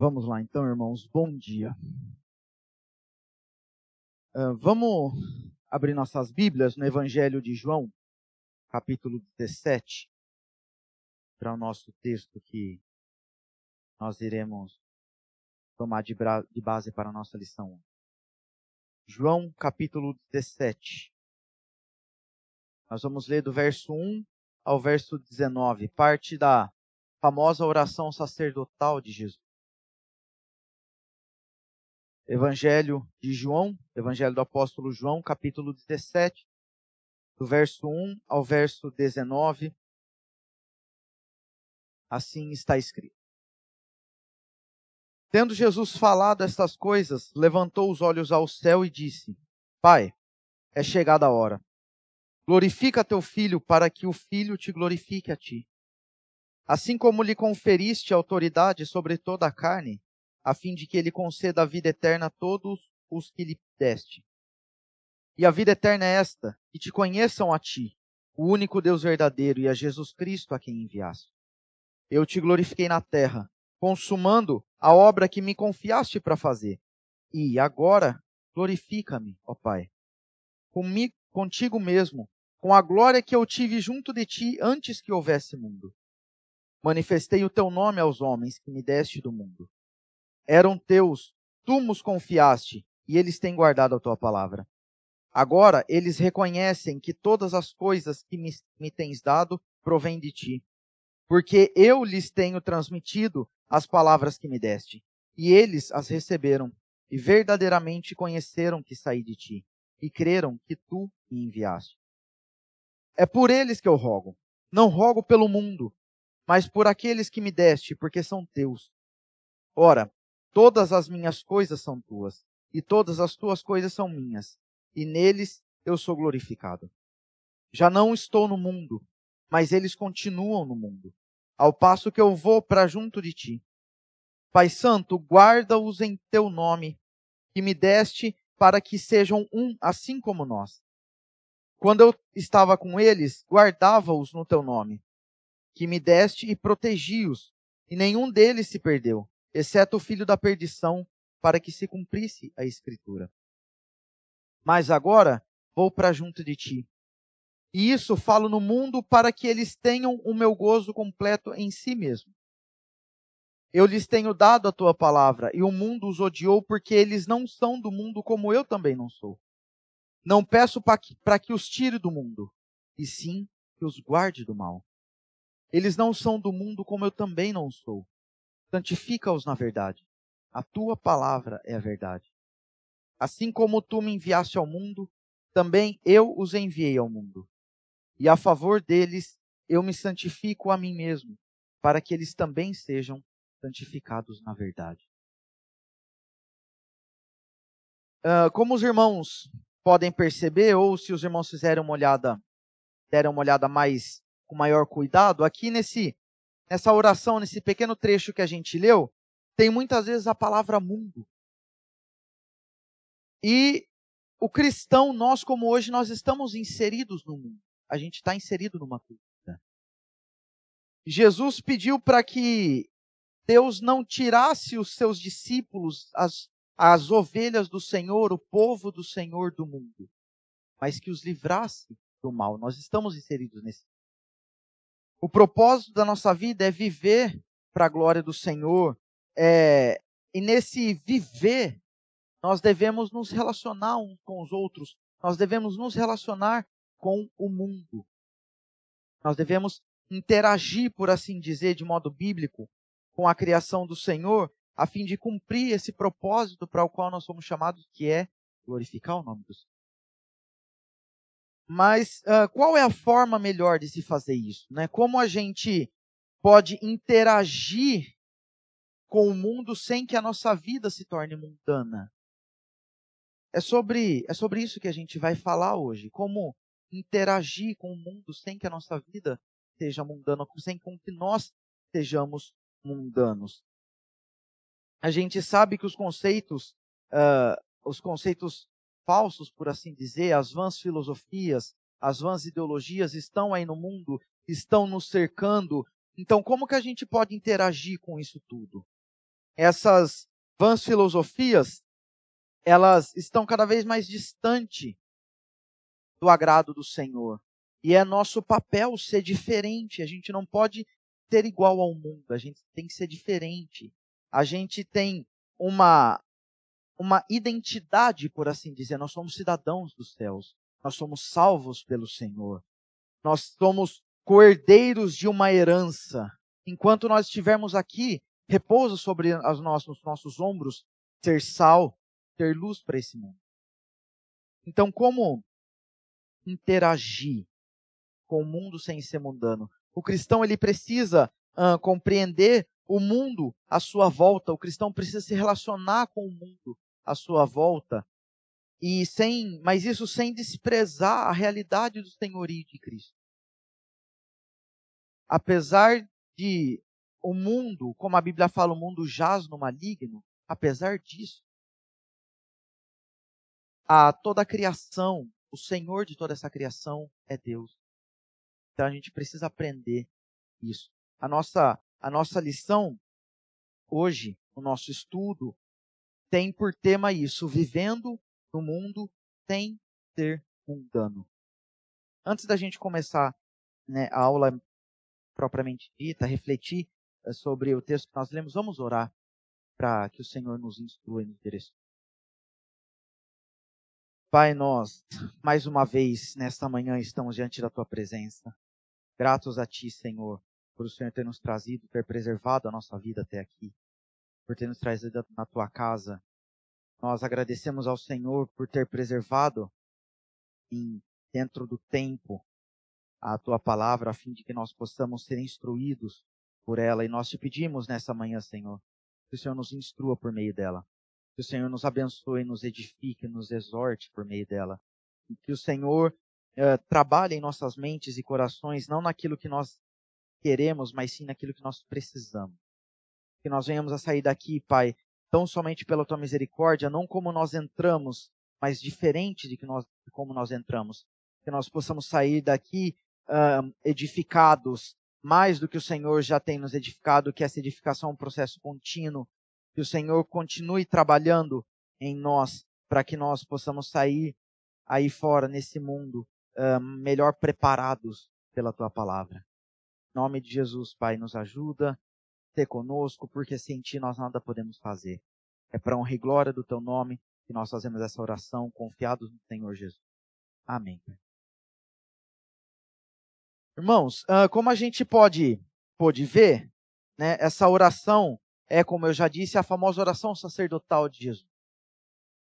Vamos lá, então, irmãos, bom dia. Uh, vamos abrir nossas Bíblias no Evangelho de João, capítulo 17, para o nosso texto que nós iremos tomar de, de base para a nossa lição. João, capítulo 17. Nós vamos ler do verso 1 ao verso 19, parte da famosa oração sacerdotal de Jesus. Evangelho de João, Evangelho do Apóstolo João, capítulo 17, do verso 1 ao verso 19. Assim está escrito. Tendo Jesus falado estas coisas, levantou os olhos ao céu e disse: Pai, é chegada a hora. Glorifica teu filho, para que o filho te glorifique a ti. Assim como lhe conferiste autoridade sobre toda a carne, a fim de que ele conceda a vida eterna a todos os que lhe deste. E a vida eterna é esta, que te conheçam a ti, o único Deus verdadeiro, e a Jesus Cristo a quem enviaste. Eu te glorifiquei na terra, consumando a obra que me confiaste para fazer. E agora glorifica-me, ó Pai, comigo, contigo mesmo, com a glória que eu tive junto de ti antes que houvesse mundo. Manifestei o teu nome aos homens que me deste do mundo eram teus, tu nos confiaste, e eles têm guardado a tua palavra. Agora eles reconhecem que todas as coisas que me, me tens dado provêm de ti, porque eu lhes tenho transmitido as palavras que me deste, e eles as receberam, e verdadeiramente conheceram que saí de ti, e creram que tu me enviaste. É por eles que eu rogo. Não rogo pelo mundo, mas por aqueles que me deste, porque são teus. Ora, Todas as minhas coisas são tuas, e todas as tuas coisas são minhas, e neles eu sou glorificado. Já não estou no mundo, mas eles continuam no mundo, ao passo que eu vou para junto de ti. Pai Santo, guarda-os em teu nome, que me deste para que sejam um assim como nós. Quando eu estava com eles, guardava-os no teu nome, que me deste e protegi-os, e nenhum deles se perdeu, exceto o filho da perdição, para que se cumprisse a Escritura. Mas agora vou para junto de ti. E isso falo no mundo para que eles tenham o meu gozo completo em si mesmo. Eu lhes tenho dado a tua palavra, e o mundo os odiou porque eles não são do mundo como eu também não sou. Não peço para que, que os tire do mundo, e sim que os guarde do mal. Eles não são do mundo como eu também não sou santifica-os na verdade. A tua palavra é a verdade. Assim como tu me enviaste ao mundo, também eu os enviei ao mundo. E a favor deles eu me santifico a mim mesmo, para que eles também sejam santificados na verdade. Uh, como os irmãos podem perceber, ou se os irmãos fizerem uma olhada, deram uma olhada mais com maior cuidado, aqui nesse nessa oração, nesse pequeno trecho que a gente leu, tem muitas vezes a palavra mundo. E o cristão, nós como hoje, nós estamos inseridos no mundo. A gente está inserido numa cultura. Jesus pediu para que Deus não tirasse os seus discípulos, as, as ovelhas do Senhor, o povo do Senhor do mundo, mas que os livrasse do mal. Nós estamos inseridos nesse o propósito da nossa vida é viver para a glória do Senhor. É, e nesse viver, nós devemos nos relacionar uns com os outros. Nós devemos nos relacionar com o mundo. Nós devemos interagir, por assim dizer, de modo bíblico, com a criação do Senhor, a fim de cumprir esse propósito para o qual nós somos chamados, que é glorificar o nome do Senhor. Mas uh, qual é a forma melhor de se fazer isso? Né? Como a gente pode interagir com o mundo sem que a nossa vida se torne mundana? É sobre, é sobre isso que a gente vai falar hoje. Como interagir com o mundo sem que a nossa vida seja mundana, sem que nós sejamos mundanos. A gente sabe que os conceitos, uh, os conceitos falsos, por assim dizer, as vãs filosofias, as vãs ideologias estão aí no mundo, estão nos cercando. Então, como que a gente pode interagir com isso tudo? essas vãs filosofias, elas estão cada vez mais distante do agrado do Senhor. E é nosso papel ser diferente. A gente não pode ser igual ao mundo. A gente tem que ser diferente. A gente tem uma uma identidade, por assim dizer. Nós somos cidadãos dos céus. Nós somos salvos pelo Senhor. Nós somos cordeiros de uma herança. Enquanto nós estivermos aqui, repousa sobre os nossos, nossos ombros ser sal, ter luz para esse mundo. Então, como interagir com o mundo sem ser mundano? O cristão ele precisa uh, compreender o mundo à sua volta. O cristão precisa se relacionar com o mundo à sua volta e sem, mas isso sem desprezar a realidade do senhorio de Cristo. Apesar de o mundo, como a Bíblia fala, o mundo jaz no maligno, apesar disso, a toda a criação, o Senhor de toda essa criação é Deus. Então a gente precisa aprender isso. A nossa, a nossa lição hoje, o nosso estudo, tem por tema isso, vivendo no mundo sem ser mundano. Antes da gente começar né, a aula propriamente dita, refletir eh, sobre o texto que nós lemos, vamos orar para que o Senhor nos instrua e nos. Pai, nós, mais uma vez, nesta manhã, estamos diante da tua presença. Gratos a ti, Senhor, por o Senhor ter nos trazido, ter preservado a nossa vida até aqui, por ter nos trazido na tua casa. Nós agradecemos ao Senhor por ter preservado em, dentro do tempo a tua palavra, a fim de que nós possamos ser instruídos por ela. E nós te pedimos nessa manhã, Senhor, que o Senhor nos instrua por meio dela. Que o Senhor nos abençoe, nos edifique, nos exorte por meio dela. E que o Senhor uh, trabalhe em nossas mentes e corações, não naquilo que nós queremos, mas sim naquilo que nós precisamos. Que nós venhamos a sair daqui, Pai, tão somente pela tua misericórdia, não como nós entramos, mas diferente de, que nós, de como nós entramos. Que nós possamos sair daqui uh, edificados, mais do que o Senhor já tem nos edificado, que essa edificação é um processo contínuo, que o Senhor continue trabalhando em nós para que nós possamos sair aí fora nesse mundo uh, melhor preparados pela tua palavra. Em nome de Jesus, Pai, nos ajuda, ter conosco, porque sem ti nós nada podemos fazer. É para honra e glória do teu nome que nós fazemos essa oração confiados no Senhor Jesus. Amém. Irmãos, uh, como a gente pode, pode ver, né, essa oração é, como eu já disse, a famosa oração sacerdotal de Jesus.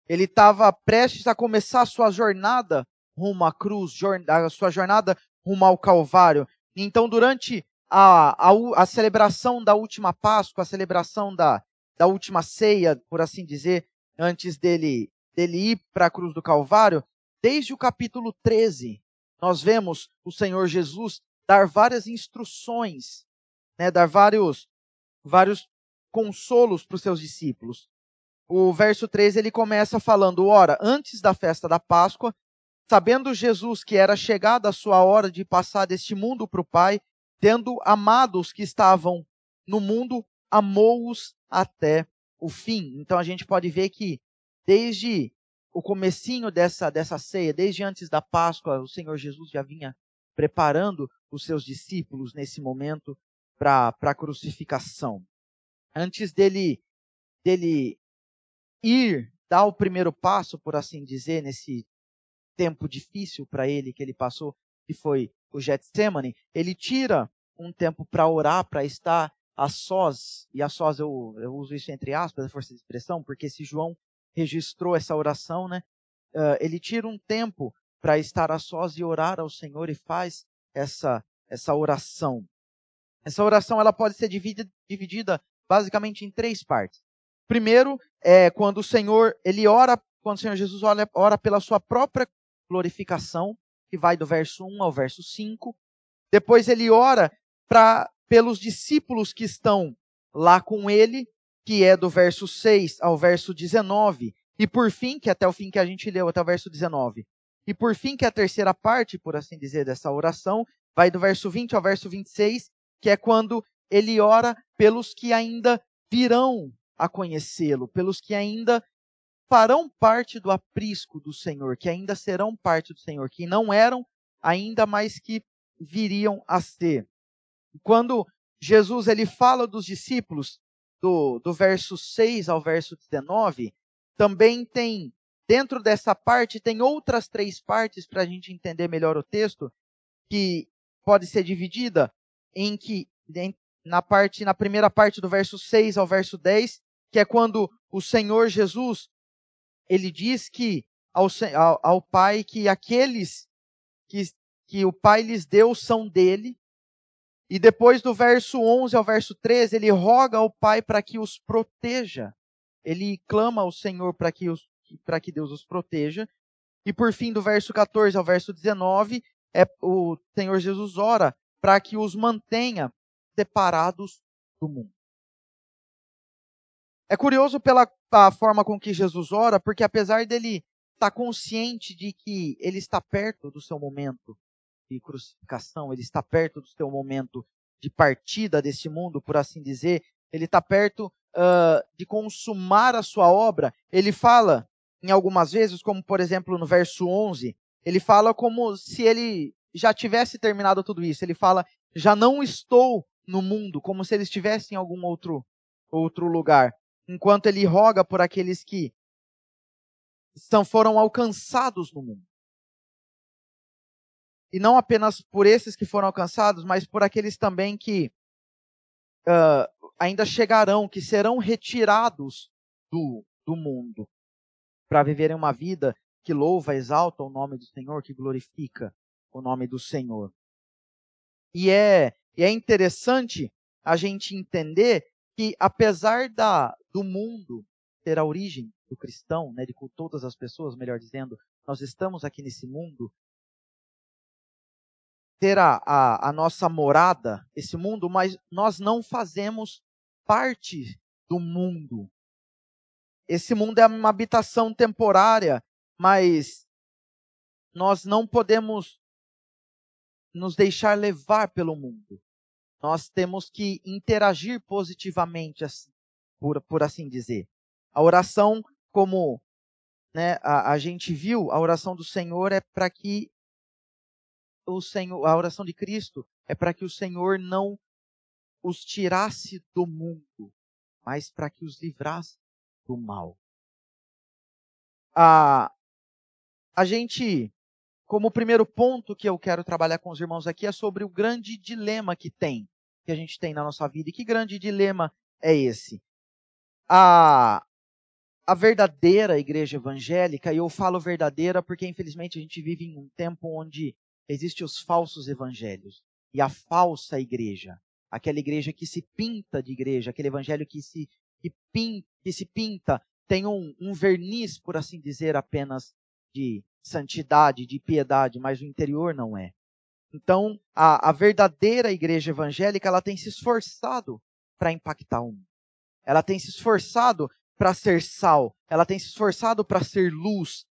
Ele estava prestes a começar a sua jornada rumo à cruz, a sua jornada rumo ao Calvário. Então, durante a, a, a celebração da última Páscoa, a celebração da, da última ceia, por assim dizer, antes dele, dele ir para a cruz do Calvário, desde o capítulo 13, nós vemos o Senhor Jesus dar várias instruções, né, dar vários, vários consolos para os seus discípulos. O verso 13 ele começa falando: Ora, antes da festa da Páscoa, sabendo Jesus que era chegada a sua hora de passar deste mundo para o Pai, tendo amado os que estavam no mundo, amou-os até o fim. Então a gente pode ver que desde o comecinho dessa, dessa ceia, desde antes da Páscoa, o Senhor Jesus já vinha preparando os seus discípulos nesse momento para a crucificação antes dele, dele ir, dar o primeiro passo, por assim dizer, nesse tempo difícil para ele que ele passou, que foi o Getsemane, ele tira um tempo para orar, para estar a sós, e a sós eu, eu uso isso entre aspas, a força de expressão, porque se João registrou essa oração, né, uh, ele tira um tempo para estar a sós e orar ao Senhor e faz essa, essa oração. Essa oração ela pode ser dividida, dividida basicamente em três partes. Primeiro é quando o Senhor, ele ora, quando o Senhor Jesus ora, ora pela sua própria glorificação, que vai do verso 1 ao verso 5. Depois ele ora para pelos discípulos que estão lá com ele, que é do verso 6 ao verso 19. E por fim, que é até o fim que a gente leu, até o verso 19. E por fim, que é a terceira parte, por assim dizer, dessa oração, vai do verso 20 ao verso 26, que é quando ele ora pelos que ainda virão a conhecê-lo, pelos que ainda farão parte do aprisco do Senhor, que ainda serão parte do Senhor, que não eram ainda, mas que viriam a ser. Quando Jesus ele fala dos discípulos, do, do verso 6 ao verso 19, também tem, dentro dessa parte, tem outras três partes para a gente entender melhor o texto, que pode ser dividida em que, em, na parte, na primeira parte do verso 6 ao verso 10, que é quando o Senhor Jesus, ele diz que ao, ao, ao Pai que aqueles que, que o Pai lhes deu são dele, e depois do verso 11 ao verso 13, ele roga ao Pai para que os proteja. Ele clama ao Senhor para que, os, para que Deus os proteja. E por fim, do verso 14 ao verso 19, é, o Senhor Jesus ora para que os mantenha separados do mundo. É curioso pela forma com que Jesus ora, porque apesar dele estar consciente de que ele está perto do seu momento, de crucificação, ele está perto do seu momento de partida desse mundo, por assim dizer, ele está perto uh, de consumar a sua obra. Ele fala, em algumas vezes, como por exemplo no verso 11, ele fala como se ele já tivesse terminado tudo isso. Ele fala, já não estou no mundo, como se ele estivesse em algum outro, outro lugar. Enquanto ele roga por aqueles que são, foram alcançados no mundo e não apenas por esses que foram alcançados, mas por aqueles também que uh, ainda chegarão, que serão retirados do, do mundo, para viverem uma vida que louva, exalta o nome do Senhor, que glorifica o nome do Senhor. E é, e é interessante a gente entender que, apesar da, do mundo ter a origem do cristão, né, de todas as pessoas, melhor dizendo, nós estamos aqui nesse mundo, ter a, a, a nossa morada, esse mundo, mas nós não fazemos parte do mundo. Esse mundo é uma habitação temporária, mas nós não podemos nos deixar levar pelo mundo. Nós temos que interagir positivamente, por, por assim dizer. A oração, como né, a, a gente viu, a oração do Senhor é para que o Senhor, a oração de Cristo é para que o Senhor não os tirasse do mundo, mas para que os livrasse do mal. A, a gente, como primeiro ponto que eu quero trabalhar com os irmãos aqui é sobre o grande dilema que tem, que a gente tem na nossa vida. E que grande dilema é esse? A, a verdadeira igreja evangélica, e eu falo verdadeira porque infelizmente a gente vive em um tempo onde existem os falsos evangelhos e a falsa igreja. Aquela igreja que se pinta de igreja, aquele evangelho que se, que pinta, que se pinta tem um, um verniz, por assim dizer, apenas de santidade, de piedade, mas o interior não é. Então, a, a verdadeira igreja evangélica, ela tem se esforçado para impactar o mundo. Ela tem se esforçado para ser sal, ela tem se esforçado para ser luz.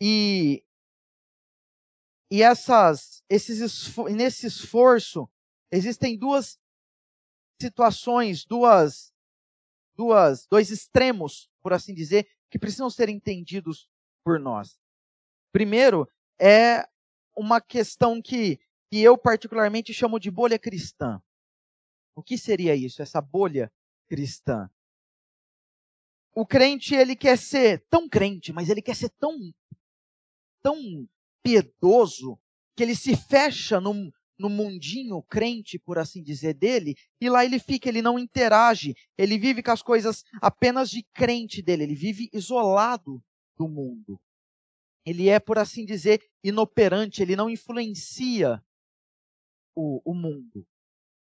E e essas, esses, nesse esforço, existem duas situações, duas, duas, dois extremos, por assim dizer, que precisam ser entendidos por nós. Primeiro, é uma questão que, que eu particularmente chamo de bolha cristã. O que seria isso, essa bolha cristã? O crente, ele quer ser tão crente, mas ele quer ser tão, tão piedoso que ele se fecha no, no mundinho crente, por assim dizer, dele, e lá ele fica, ele não interage, ele vive com as coisas apenas de crente dele, ele vive isolado do mundo. Ele é, por assim dizer, inoperante, ele não influencia o, o mundo.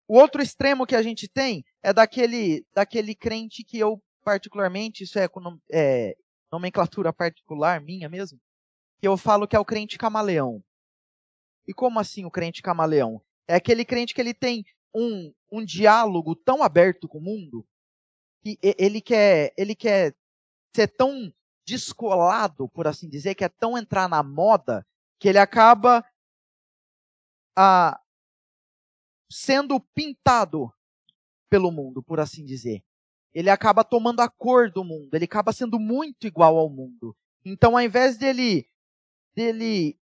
O outro extremo que a gente tem é daquele, daquele crente que eu, particularmente, isso é, é nomenclatura particular minha mesmo, que eu falo que é o crente camaleão. E como assim o crente camaleão? É aquele crente que ele tem um, um diálogo tão aberto com o mundo que ele quer, ele quer ser tão descolado, por assim dizer, quer tão entrar na moda que ele acaba ah, sendo pintado pelo mundo, por assim dizer. ele acaba tomando a cor do mundo, ele acaba sendo muito igual ao mundo. Então, ao invés dele, dele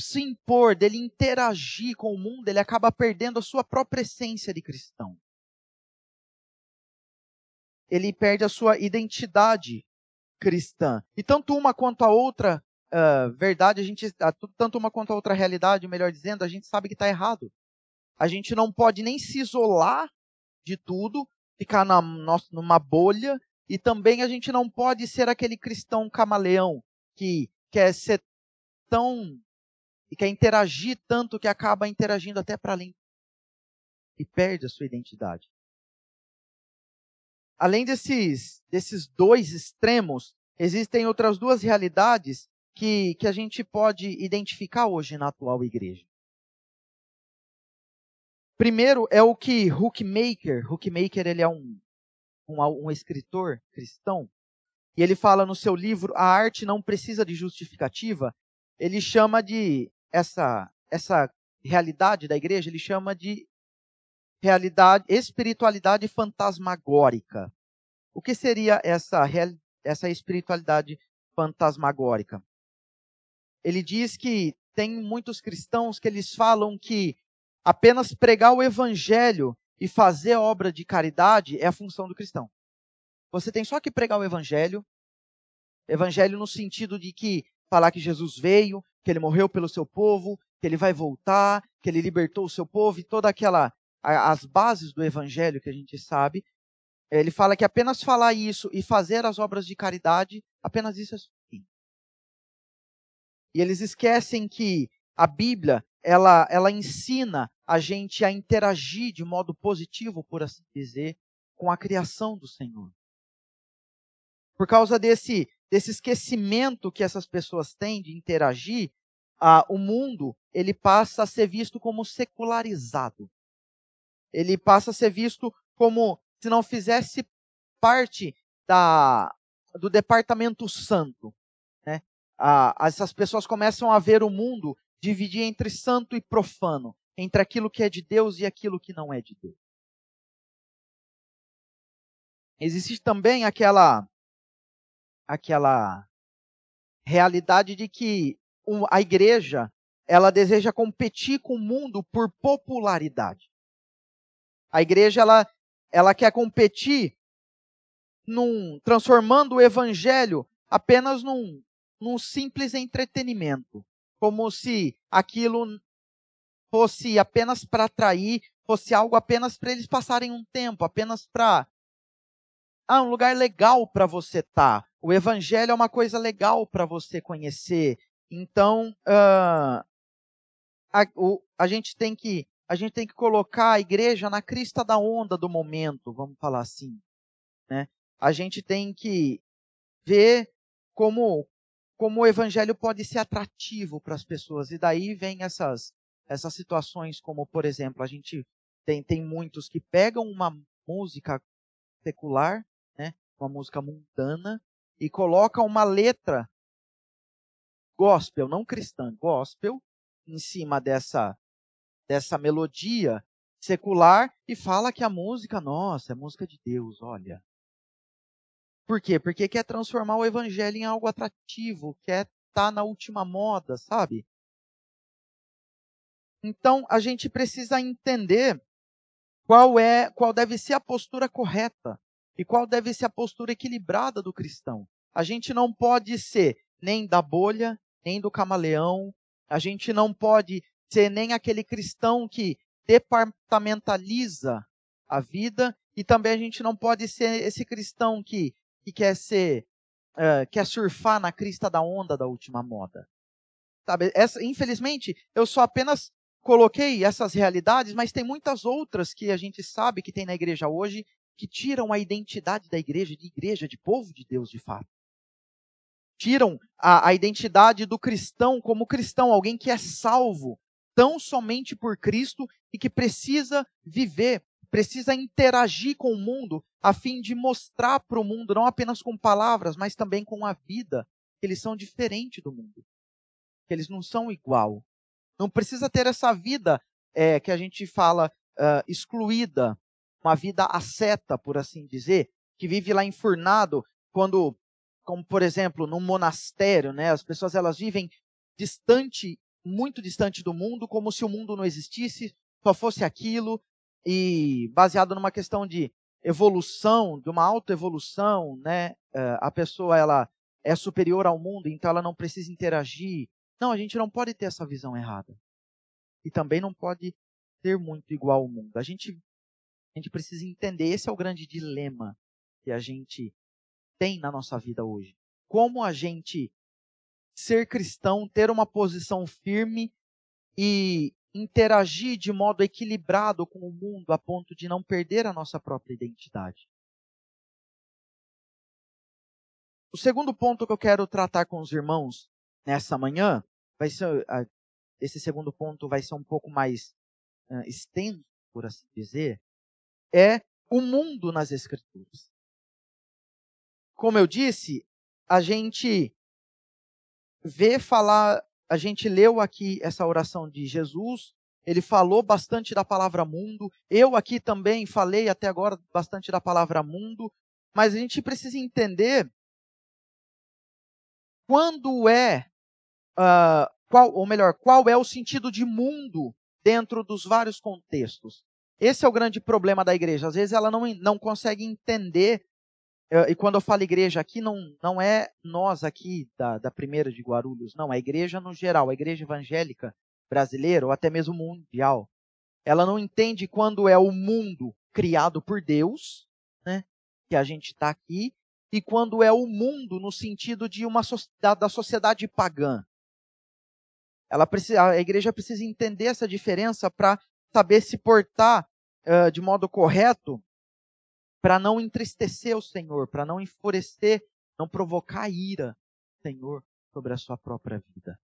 se impor, dele interagir com o mundo, ele acaba perdendo a sua própria essência de cristão. Ele perde a sua identidade cristã. E tanto uma quanto a outra uh, verdade, a gente, tanto uma quanto a outra realidade, melhor dizendo, a gente sabe que está errado. A gente não pode nem se isolar de tudo, ficar na, numa bolha, e também a gente não pode ser aquele cristão camaleão que quer ser tão e quer interagir tanto que acaba interagindo até para além e perde a sua identidade. Além desses, desses dois extremos, existem outras duas realidades que, que a gente pode identificar hoje na atual igreja. Primeiro é o que Hookmaker, Hookmaker ele é um, um, um escritor cristão, e ele fala no seu livro A Arte Não Precisa de Justificativa, ele chama de essa, essa realidade da igreja, ele chama de realidade, espiritualidade fantasmagórica. O que seria essa, essa espiritualidade fantasmagórica? Ele diz que tem muitos cristãos que eles falam que apenas pregar o evangelho e fazer obra de caridade é a função do cristão. Você tem só que pregar o evangelho, evangelho no sentido de que falar que Jesus veio, que ele morreu pelo seu povo, que ele vai voltar, que ele libertou o seu povo e toda aquela as bases do evangelho que a gente sabe. Ele fala que apenas falar isso e fazer as obras de caridade, apenas isso é suficiente. E eles esquecem que a Bíblia, ela, ela ensina a gente a interagir de modo positivo, por assim dizer, com a criação do Senhor. Por causa desse desse esquecimento que essas pessoas têm de interagir, ah, o mundo ele passa a ser visto como secularizado. Ele passa a ser visto como se não fizesse parte da, do departamento santo. Né? Ah, essas pessoas começam a ver o mundo dividir entre santo e profano, entre aquilo que é de Deus e aquilo que não é de Deus. Existe também aquela aquela realidade de que a igreja ela deseja competir com o mundo por popularidade. A igreja ela, ela quer competir num, transformando o evangelho apenas num, num simples entretenimento, como se aquilo fosse apenas para atrair, fosse algo apenas para eles passarem um tempo, apenas para ah, um lugar legal para você estar. Tá. O evangelho é uma coisa legal para você conhecer. Então, uh, a, o, a, gente tem que a gente tem que colocar a igreja na crista da onda do momento, vamos falar assim, né? A gente tem que ver como como o evangelho pode ser atrativo para as pessoas e daí vem essas essas situações como por exemplo a gente tem tem muitos que pegam uma música secular, né? Uma música mundana e coloca uma letra gospel, não cristã, gospel, em cima dessa, dessa melodia secular e fala que a música, nossa, é música de Deus, olha. Por quê? Porque quer transformar o evangelho em algo atrativo, quer estar tá na última moda, sabe? Então, a gente precisa entender qual é, qual deve ser a postura correta e qual deve ser a postura equilibrada do cristão. A gente não pode ser nem da bolha, nem do camaleão, a gente não pode ser nem aquele cristão que departamentaliza a vida, e também a gente não pode ser esse cristão que, que quer ser, uh, quer surfar na crista da onda da última moda. Sabe, essa, infelizmente, eu só apenas coloquei essas realidades, mas tem muitas outras que a gente sabe que tem na igreja hoje que tiram a identidade da igreja de igreja, de povo de Deus de fato. Tiram a, a identidade do cristão como cristão, alguém que é salvo tão somente por Cristo e que precisa viver, precisa interagir com o mundo a fim de mostrar para o mundo, não apenas com palavras, mas também com a vida, que eles são diferentes do mundo, que eles não são igual. Não precisa ter essa vida é, que a gente fala uh, excluída, uma vida asceta, por assim dizer, que vive lá enfurnado, quando, como por exemplo, num monastério, né? As pessoas elas vivem distante, muito distante do mundo, como se o mundo não existisse, só fosse aquilo, e baseado numa questão de evolução, de uma autoevolução, né? Eh, a pessoa ela é superior ao mundo, então ela não precisa interagir. Não, a gente não pode ter essa visão errada. E também não pode ser muito igual ao mundo. A gente, a gente precisa entender, esse é o grande dilema que a gente tem na nossa vida hoje. Como a gente ser cristão, ter uma posição firme e interagir de modo equilibrado com o mundo a ponto de não perder a nossa própria identidade. O segundo ponto que eu quero tratar com os irmãos nessa manhã vai ser esse segundo ponto vai ser um pouco mais uh, extenso, por assim dizer, é o mundo nas escrituras. Como eu disse, a gente vê falar a gente leu aqui essa oração de Jesus, ele falou bastante da palavra mundo. Eu aqui também falei até agora bastante da palavra mundo, mas a gente precisa entender quando é, uh, qual, ou melhor, qual é o sentido de mundo dentro dos vários contextos. Esse é o grande problema da igreja. Às vezes ela não, não consegue entender e quando eu falo igreja aqui, não, não é nós aqui da, da primeira de Guarulhos, não, é a igreja no geral, a igreja evangélica brasileira, ou até mesmo mundial. Ela não entende quando é o mundo criado por Deus, né, que a gente está aqui, e quando é o mundo no sentido de uma da, da sociedade pagã. Ela precisa, a igreja precisa entender essa diferença para saber se portar uh, de modo correto para não entristecer o Senhor, para não enfurecer, não provocar ira, Senhor, sobre a sua própria vida.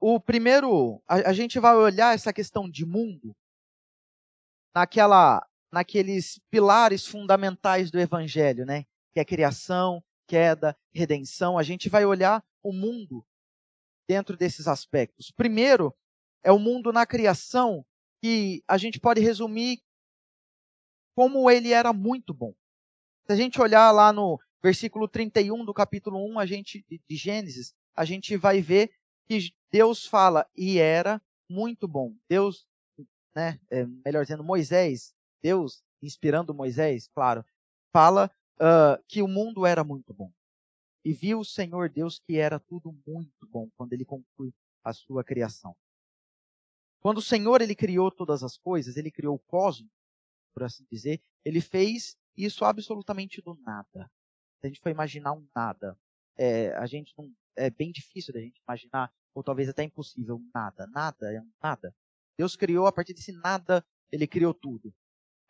O primeiro, a, a gente vai olhar essa questão de mundo naquela, naqueles pilares fundamentais do Evangelho, né? Que é criação, queda, redenção. A gente vai olhar o mundo dentro desses aspectos. Primeiro é o mundo na criação, que a gente pode resumir como ele era muito bom. Se a gente olhar lá no versículo 31 do capítulo 1 a gente, de Gênesis, a gente vai ver que Deus fala, e era muito bom. Deus, né, é, melhor dizendo, Moisés, Deus, inspirando Moisés, claro, fala uh, que o mundo era muito bom. E viu o Senhor Deus que era tudo muito bom quando ele conclui a sua criação. Quando o Senhor ele criou todas as coisas, ele criou o cosmos, por assim dizer, ele fez isso absolutamente do nada. Se a gente for imaginar um nada, é, a gente não, é bem difícil da gente imaginar, ou talvez até impossível, nada. Nada é um nada. Deus criou a partir desse nada, ele criou tudo.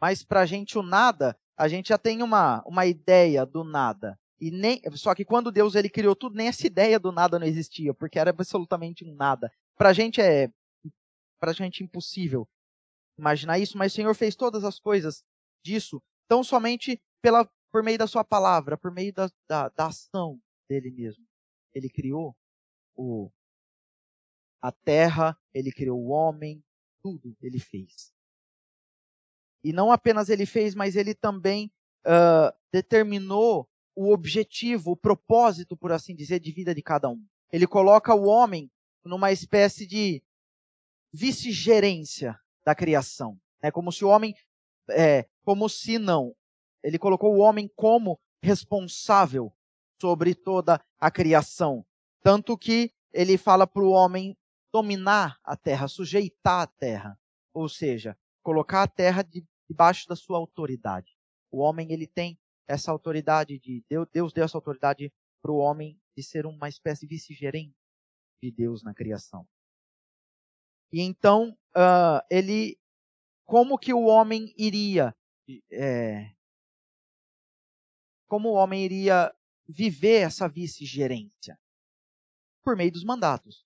Mas para a gente o nada, a gente já tem uma, uma ideia do nada. E nem, só que quando Deus ele criou tudo, nem essa ideia do nada não existia, porque era absolutamente um nada. Para a gente é praticamente impossível imaginar isso, mas o Senhor fez todas as coisas disso tão somente pela, por meio da sua palavra, por meio da, da, da ação dele mesmo. Ele criou o, a terra, ele criou o homem, tudo ele fez. E não apenas ele fez, mas ele também uh, determinou o objetivo, o propósito, por assim dizer, de vida de cada um. Ele coloca o homem numa espécie de vice-gerência da criação. É como se o homem, é, como se não, ele colocou o homem como responsável sobre toda a criação. Tanto que ele fala para o homem dominar a terra, sujeitar a terra. Ou seja, colocar a terra debaixo da sua autoridade. O homem, ele tem essa autoridade de Deus, Deus deu essa autoridade para o homem de ser uma espécie de vice-gerente de Deus na criação. E então, uh, ele, como que o homem iria, é, como o homem iria viver essa vice-gerência? Por meio dos mandatos.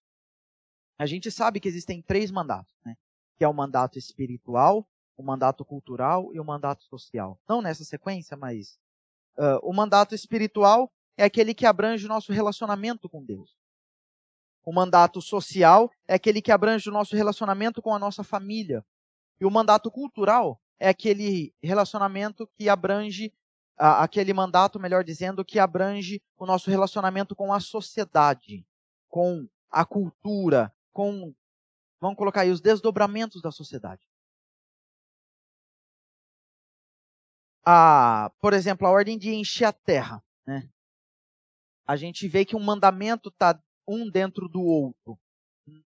A gente sabe que existem três mandatos, né? Que é o mandato espiritual, o mandato cultural e o mandato social. Não nessa sequência, mas uh, o mandato espiritual é aquele que abrange o nosso relacionamento com Deus. O mandato social é aquele que abrange o nosso relacionamento com a nossa família. E o mandato cultural é aquele relacionamento que abrange aquele mandato, melhor dizendo, que abrange o nosso relacionamento com a sociedade, com a cultura, com, vamos colocar aí, os desdobramentos da sociedade. A, por exemplo, a ordem de encher a terra. Né? A gente vê que um mandamento está um dentro do outro.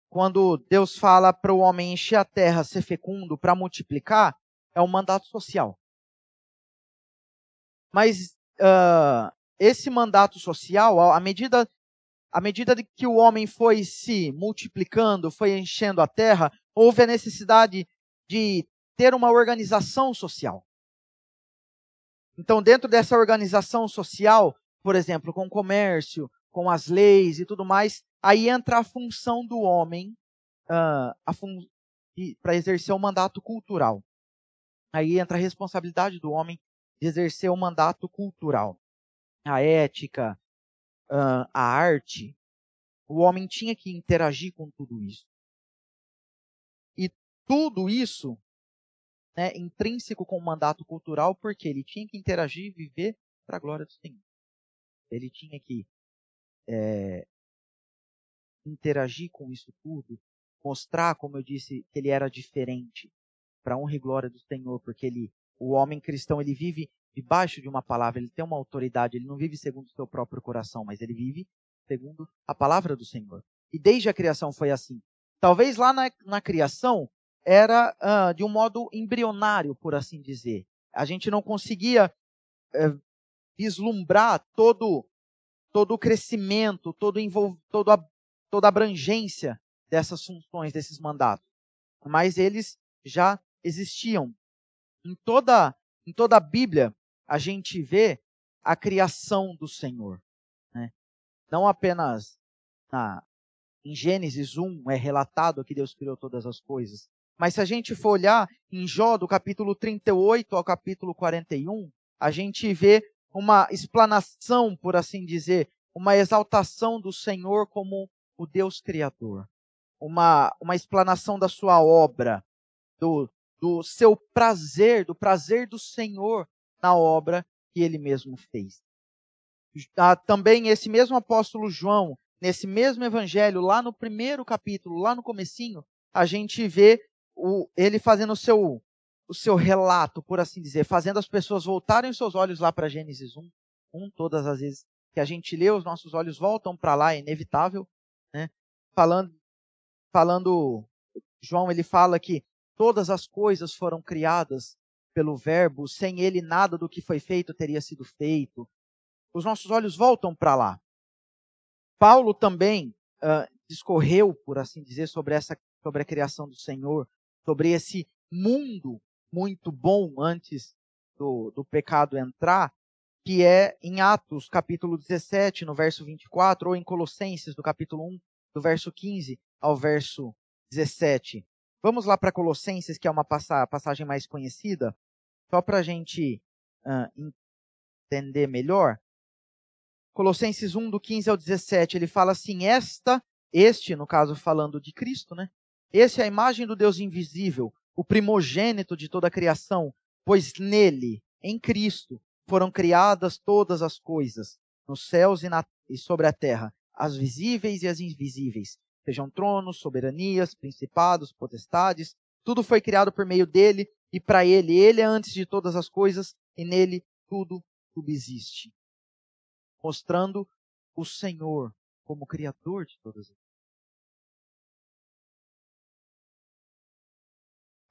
Quando Deus fala para o homem encher a terra, ser fecundo, para multiplicar, é um mandato social. Mas uh, esse mandato social, à medida, à medida que o homem foi se multiplicando, foi enchendo a terra, houve a necessidade de ter uma organização social. Então, dentro dessa organização social, por exemplo, com comércio, com as leis e tudo mais, aí entra a função do homem uh, fun para exercer o mandato cultural. Aí entra a responsabilidade do homem de exercer o mandato cultural. A ética, a arte, o homem tinha que interagir com tudo isso. E tudo isso né, intrínseco com o mandato cultural, porque ele tinha que interagir e viver para a glória do Senhor. Ele tinha que é, interagir com isso tudo, mostrar, como eu disse, que ele era diferente para honra e glória do Senhor, porque ele o homem cristão, ele vive debaixo de uma palavra, ele tem uma autoridade, ele não vive segundo o seu próprio coração, mas ele vive segundo a palavra do Senhor. E desde a criação foi assim. Talvez lá na, na criação era de um modo embrionário, por assim dizer. A gente não conseguia uh, vislumbrar todo, todo o crescimento, todo envol, todo a, toda a abrangência dessas funções, desses mandatos. Mas eles já existiam em toda, em toda a Bíblia, a gente vê a criação do Senhor. Né? Não apenas na, em Gênesis 1 é relatado que Deus criou todas as coisas. Mas se a gente for olhar em Jó, do capítulo 38 ao capítulo 41, a gente vê uma explanação, por assim dizer, uma exaltação do Senhor como o Deus Criador. Uma, uma explanação da sua obra, do, do seu prazer, do prazer do Senhor na obra que ele mesmo fez. Ah, também esse mesmo apóstolo João, nesse mesmo evangelho, lá no primeiro capítulo, lá no comecinho, a gente vê o, ele fazendo o seu, o seu relato, por assim dizer, fazendo as pessoas voltarem os seus olhos lá para Gênesis 1, 1, todas as vezes que a gente lê, os nossos olhos voltam para lá, é inevitável, né? Falando, falando, João ele fala que Todas as coisas foram criadas pelo Verbo, sem ele nada do que foi feito teria sido feito. Os nossos olhos voltam para lá. Paulo também uh, discorreu, por assim dizer, sobre essa sobre a criação do Senhor, sobre esse mundo muito bom antes do, do pecado entrar, que é em Atos, capítulo 17, no verso 24, ou em Colossenses, no capítulo 1, do verso 15 ao verso 17. Vamos lá para Colossenses, que é uma passagem mais conhecida, só para a gente uh, entender melhor. Colossenses 1, do 15 ao 17, ele fala assim: Esta, este, no caso falando de Cristo, né? Esse é a imagem do Deus invisível, o primogênito de toda a criação, pois nele, em Cristo, foram criadas todas as coisas, nos céus e, na, e sobre a terra, as visíveis e as invisíveis, sejam tronos, soberanias, principados, potestades, tudo foi criado por meio dele e para ele. Ele é antes de todas as coisas e nele tudo subsiste. Mostrando o Senhor como criador de todas as coisas.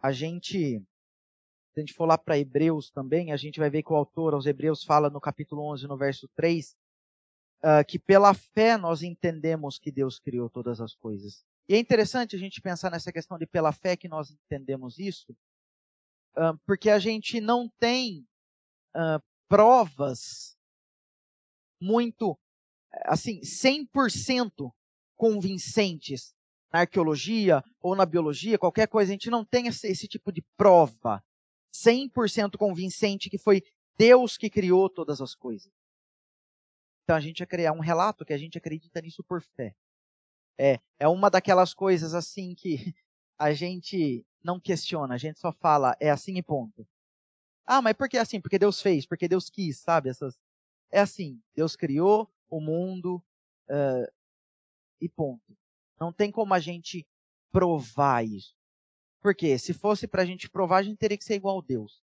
A gente, se a gente for lá para Hebreus também, a gente vai ver que o autor aos Hebreus fala no capítulo 11, no verso 3, uh, que pela fé nós entendemos que Deus criou todas as coisas. E é interessante a gente pensar nessa questão de pela fé que nós entendemos isso, uh, porque a gente não tem uh, provas muito, assim, 100% convincentes na arqueologia ou na biologia, qualquer coisa, a gente não tem esse, esse tipo de prova 100% convincente que foi Deus que criou todas as coisas. Então a gente ia criar um relato que a gente acredita nisso por fé. É, é uma daquelas coisas assim que a gente não questiona, a gente só fala, é assim e ponto. Ah, mas por que assim? Porque Deus fez, porque Deus quis, sabe? Essas... É assim, Deus criou o mundo uh, e ponto. Não tem como a gente provar isso. Porque se fosse para a gente provar, a gente teria que ser igual a Deus.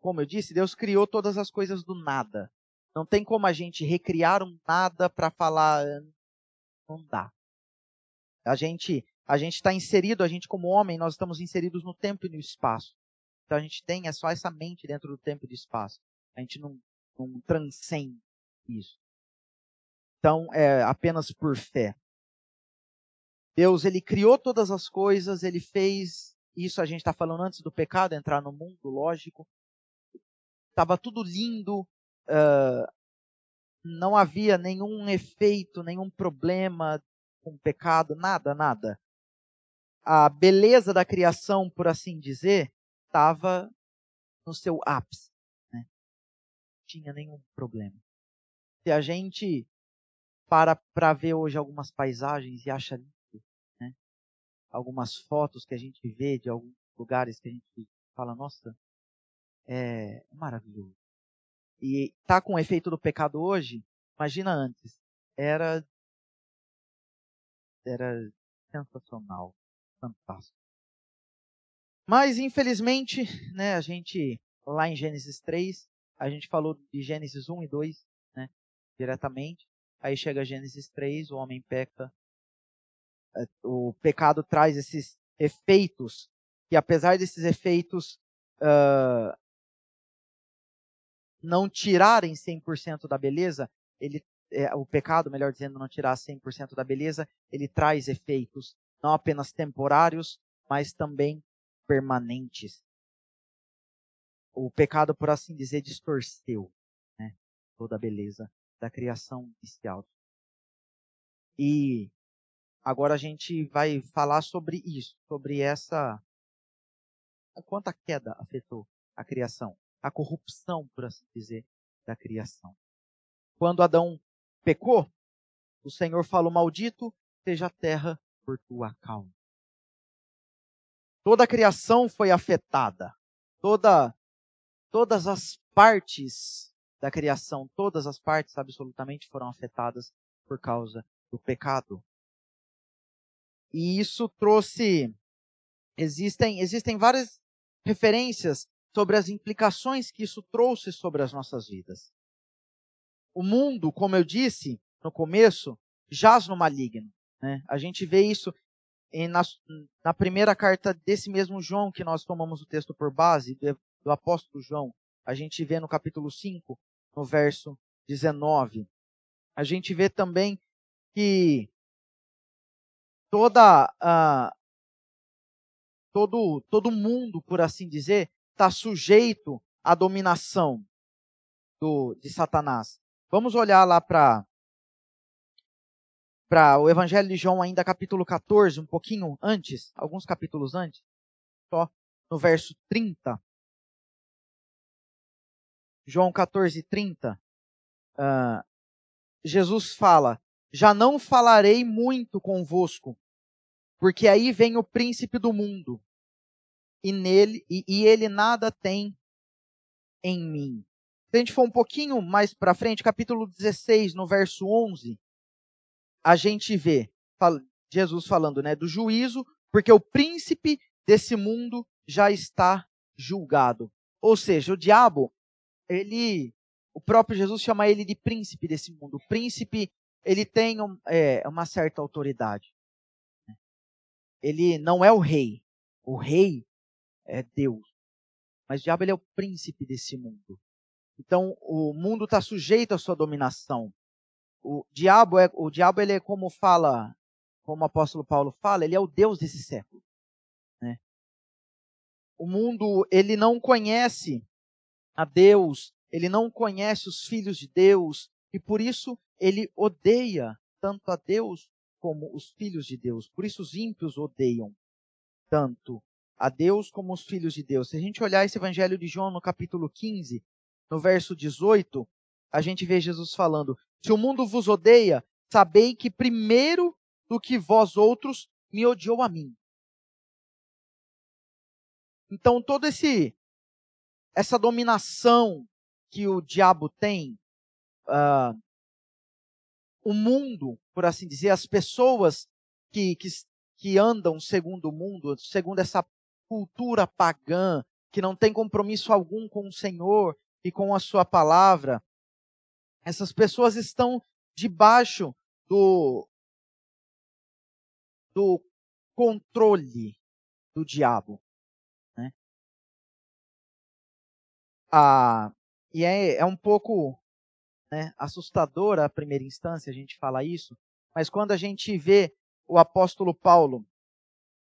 Como eu disse, Deus criou todas as coisas do nada. Não tem como a gente recriar um nada para falar. Não dá. A gente a gente está inserido, a gente como homem, nós estamos inseridos no tempo e no espaço. Então a gente tem é só essa mente dentro do tempo e do espaço. A gente não, não transcende isso. Então é apenas por fé. Deus ele criou todas as coisas, ele fez isso. A gente está falando antes do pecado entrar no mundo, lógico. Estava tudo lindo, uh, não havia nenhum efeito, nenhum problema com o pecado, nada, nada. A beleza da criação, por assim dizer, estava no seu ápice. Né? Não tinha nenhum problema. Se a gente para para ver hoje algumas paisagens e acha lindo? Algumas fotos que a gente vê de alguns lugares que a gente fala, nossa, é maravilhoso. E tá com o efeito do pecado hoje, imagina antes. Era era sensacional, fantástico. Mas infelizmente, né, a gente lá em Gênesis 3, a gente falou de Gênesis 1 e 2, né, diretamente. Aí chega Gênesis 3, o homem peca. É, o pecado traz esses efeitos, e apesar desses efeitos uh, não tirarem 100% da beleza, ele, é, o pecado, melhor dizendo, não tirar 100% da beleza, ele traz efeitos não apenas temporários, mas também permanentes. O pecado, por assim dizer, distorceu né, toda a beleza da criação inicial. E agora a gente vai falar sobre isso, sobre essa. Quanto a queda afetou a criação a corrupção, por assim dizer, da criação. Quando Adão pecou, o Senhor falou: Maldito seja a terra por tua causa. Toda a criação foi afetada. Toda, todas as partes da criação, todas as partes absolutamente foram afetadas por causa do pecado. E isso trouxe existem existem várias referências sobre as implicações que isso trouxe sobre as nossas vidas. O mundo, como eu disse no começo, jaz no maligno. Né? A gente vê isso na, na, primeira carta desse mesmo João, que nós tomamos o texto por base, do, do apóstolo João. A gente vê no capítulo 5, no verso 19. A gente vê também que toda a, todo todo mundo, por assim dizer, está sujeito à dominação do, de Satanás. Vamos olhar lá para para o Evangelho de João, ainda capítulo 14, um pouquinho antes, alguns capítulos antes, só no verso 30. João 14, 30. Uh, Jesus fala: Já não falarei muito convosco, porque aí vem o príncipe do mundo, e nele e, e ele nada tem em mim. Se a gente for um pouquinho mais para frente, capítulo 16, no verso 11, a gente vê Jesus falando, né, do juízo, porque o príncipe desse mundo já está julgado. Ou seja, o diabo, ele, o próprio Jesus chama ele de príncipe desse mundo. O príncipe, ele tem é, uma certa autoridade. Ele não é o rei. O rei é Deus. Mas o diabo ele é o príncipe desse mundo. Então o mundo está sujeito à sua dominação. O diabo é o diabo ele é como fala, como o apóstolo Paulo fala, ele é o Deus desse século. Né? O mundo ele não conhece a Deus, ele não conhece os filhos de Deus e por isso ele odeia tanto a Deus como os filhos de Deus. Por isso os ímpios odeiam tanto a Deus como os filhos de Deus. Se a gente olhar esse evangelho de João no capítulo 15, no verso 18, a gente vê Jesus falando: Se o mundo vos odeia, sabei que primeiro do que vós outros me odiou a mim. Então todo esse essa dominação que o diabo tem, uh, o mundo, por assim dizer, as pessoas que, que, que andam segundo o mundo, segundo essa cultura pagã, que não tem compromisso algum com o Senhor e com a sua palavra, essas pessoas estão debaixo do, do controle do diabo. Né? Ah, e é, é um pouco né, assustadora a primeira instância a gente fala isso, mas quando a gente vê o apóstolo Paulo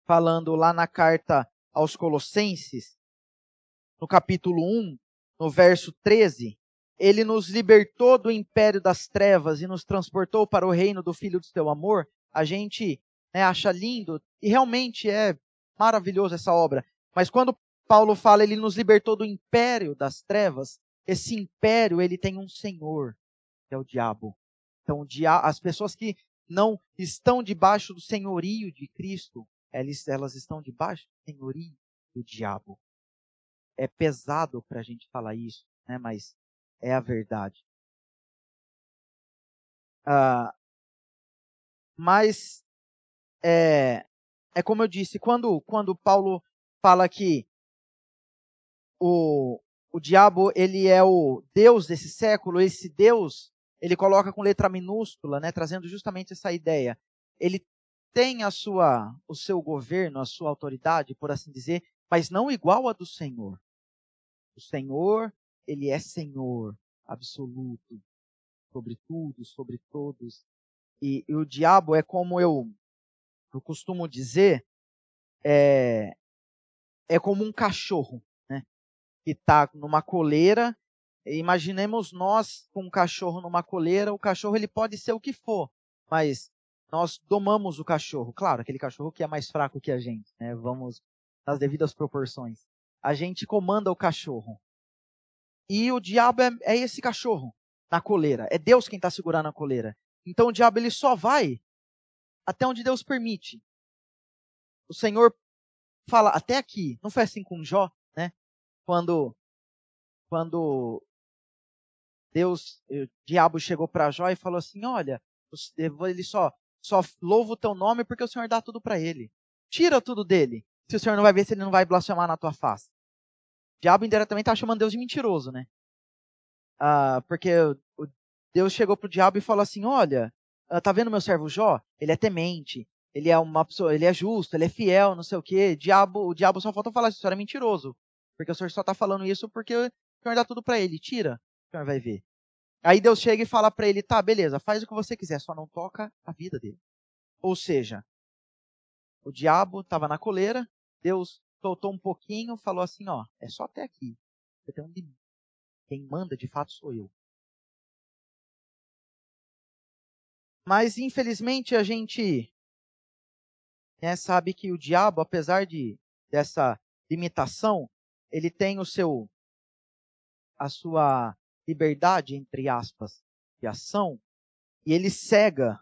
falando lá na carta aos Colossenses, no capítulo 1, no verso 13, ele nos libertou do império das trevas e nos transportou para o reino do Filho do seu amor. A gente né, acha lindo e realmente é maravilhoso essa obra. Mas quando Paulo fala ele nos libertou do império das trevas, esse império ele tem um senhor, que é o diabo. Então, as pessoas que não estão debaixo do senhorio de Cristo, elas, elas estão debaixo do senhorio do diabo. É pesado para a gente falar isso, né? mas é a verdade. Ah, mas é, é como eu disse, quando, quando Paulo fala que o, o diabo ele é o Deus desse século, esse Deus ele coloca com letra minúscula, né, trazendo justamente essa ideia. Ele tem a sua, o seu governo, a sua autoridade, por assim dizer, mas não igual a do Senhor. O Senhor, ele é Senhor absoluto sobre tudo, sobre todos. E, e o diabo é como eu, eu costumo dizer, é, é como um cachorro que está numa coleira. Imaginemos nós com um cachorro numa coleira. O cachorro ele pode ser o que for, mas nós domamos o cachorro. Claro, aquele cachorro que é mais fraco que a gente, né? Vamos nas devidas proporções. A gente comanda o cachorro. E o diabo é, é esse cachorro na coleira. É Deus quem está segurando a coleira. Então o diabo ele só vai até onde Deus permite. O Senhor fala até aqui. Não foi assim com Jó? Quando quando Deus, o diabo chegou para Jó e falou assim: "Olha, ele só só louva o teu nome porque o Senhor dá tudo para ele. Tira tudo dele. Se o Senhor não vai ver se ele não vai blasfemar na tua face." O diabo indiretamente está chamando Deus de mentiroso, né? Ah, porque o, Deus chegou pro diabo e falou assim: "Olha, ah, tá vendo meu servo Jó? Ele é temente, ele é uma pessoa, ele é justo, ele é fiel, não sei o quê. Diabo, o diabo só falta falar: "Isso é mentiroso." Porque o senhor só está falando isso porque o senhor dá tudo para ele. Tira, o senhor vai ver. Aí Deus chega e fala para ele: tá, beleza, faz o que você quiser, só não toca a vida dele. Ou seja, o diabo estava na coleira, Deus soltou um pouquinho, falou assim: ó, é só até aqui. Você tem um limite. Quem manda de fato sou eu. Mas infelizmente a gente né, sabe que o diabo, apesar de dessa limitação, ele tem o seu a sua liberdade entre aspas de ação e ele cega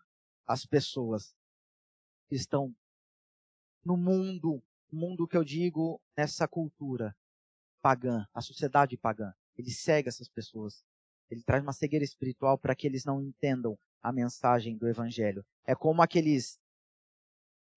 as pessoas que estão no mundo, mundo que eu digo nessa cultura pagã, a sociedade pagã. Ele cega essas pessoas. Ele traz uma cegueira espiritual para que eles não entendam a mensagem do evangelho. É como aqueles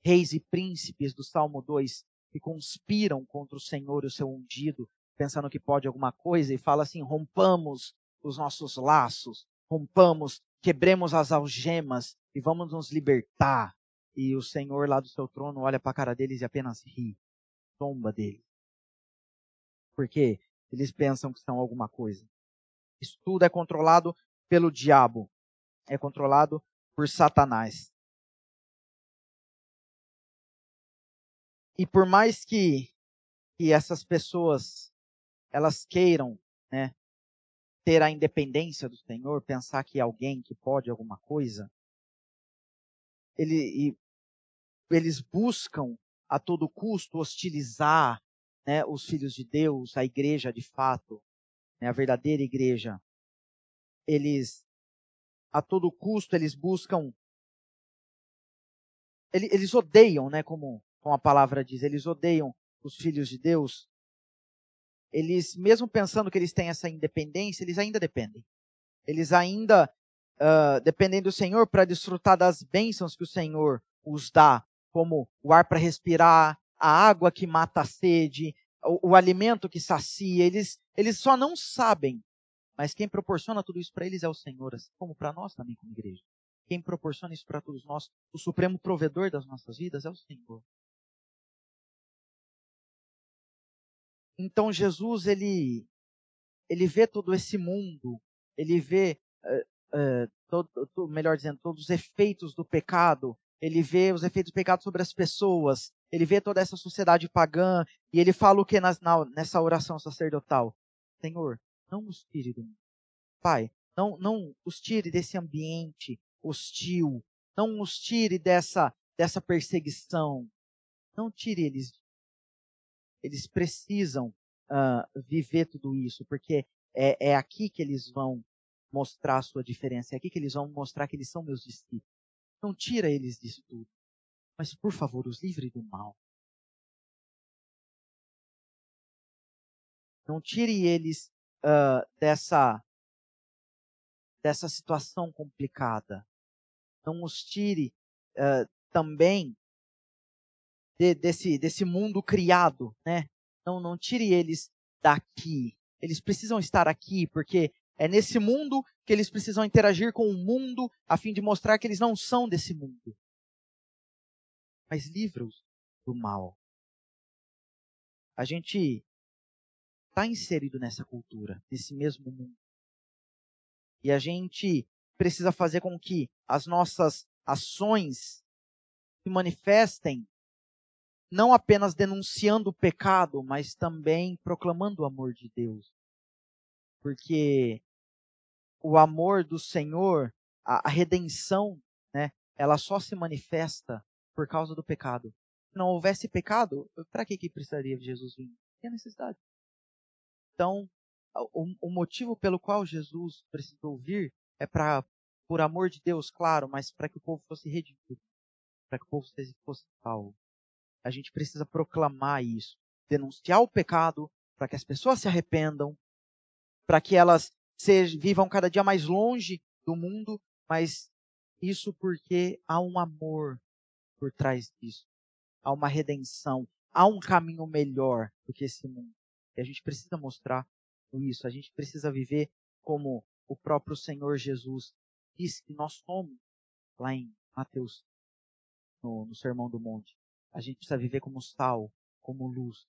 reis e príncipes do Salmo 2 que conspiram contra o Senhor e o seu ungido, pensando que pode alguma coisa, e fala assim: rompamos os nossos laços, rompamos, quebremos as algemas e vamos nos libertar. E o Senhor lá do seu trono olha para a cara deles e apenas ri, tomba deles. Porque eles pensam que são alguma coisa. Isso tudo é controlado pelo diabo, é controlado por Satanás. E por mais que, que essas pessoas elas queiram né, ter a independência do Senhor, pensar que alguém que pode alguma coisa, ele, eles buscam a todo custo hostilizar né, os filhos de Deus, a igreja de fato, né, a verdadeira igreja. Eles, a todo custo, eles buscam, eles odeiam, né, como como a palavra diz, eles odeiam os filhos de Deus. eles, mesmo pensando que eles têm essa independência, eles ainda dependem. Eles ainda uh, dependem do Senhor para desfrutar das bênçãos que o Senhor os dá, como o ar para respirar, a água que mata a sede, o, o alimento que sacia. Eles, eles só não sabem, mas quem proporciona tudo isso para eles é o Senhor, assim como para nós também como igreja. Quem proporciona isso para todos nós, o supremo provedor das nossas vidas é o Senhor. Então Jesus ele ele vê todo esse mundo, ele vê uh, uh, todo, melhor dizendo, todos os efeitos do pecado, ele vê os efeitos do pecado sobre as pessoas, ele vê toda essa sociedade pagã, e ele fala o que na, nessa oração sacerdotal? Senhor, não nos tire do mundo. Pai, não, não os tire desse ambiente hostil, não nos tire dessa, dessa perseguição, não tire eles eles precisam uh, viver tudo isso, porque é, é aqui que eles vão mostrar a sua diferença, é aqui que eles vão mostrar que eles são meus discípulos. Não tira eles disso tudo, mas por favor, os livre do mal. Não tire eles uh, dessa dessa situação complicada. Não os tire uh, também de, desse, desse mundo criado, né? Não, não tire eles daqui. Eles precisam estar aqui, porque é nesse mundo que eles precisam interagir com o mundo a fim de mostrar que eles não são desse mundo. Mas livra-os do mal. A gente está inserido nessa cultura, nesse mesmo mundo. E a gente precisa fazer com que as nossas ações se manifestem não apenas denunciando o pecado, mas também proclamando o amor de Deus. Porque o amor do Senhor, a, redenção, né, ela só se manifesta por causa do pecado. Se não houvesse pecado, para que, que precisaria de Jesus vir? Tem necessidade. Então, o, o motivo pelo qual Jesus precisou vir é para, por amor de Deus, claro, mas para que o povo fosse redimido, para que o povo fosse salvo. A gente precisa proclamar isso, denunciar o pecado para que as pessoas se arrependam, para que elas sejam, vivam cada dia mais longe do mundo, mas isso porque há um amor por trás disso, há uma redenção, há um caminho melhor do que esse mundo. E a gente precisa mostrar isso, a gente precisa viver como o próprio Senhor Jesus disse que nós somos, lá em Mateus, no, no Sermão do Monte. A gente precisa viver como sal, como luz.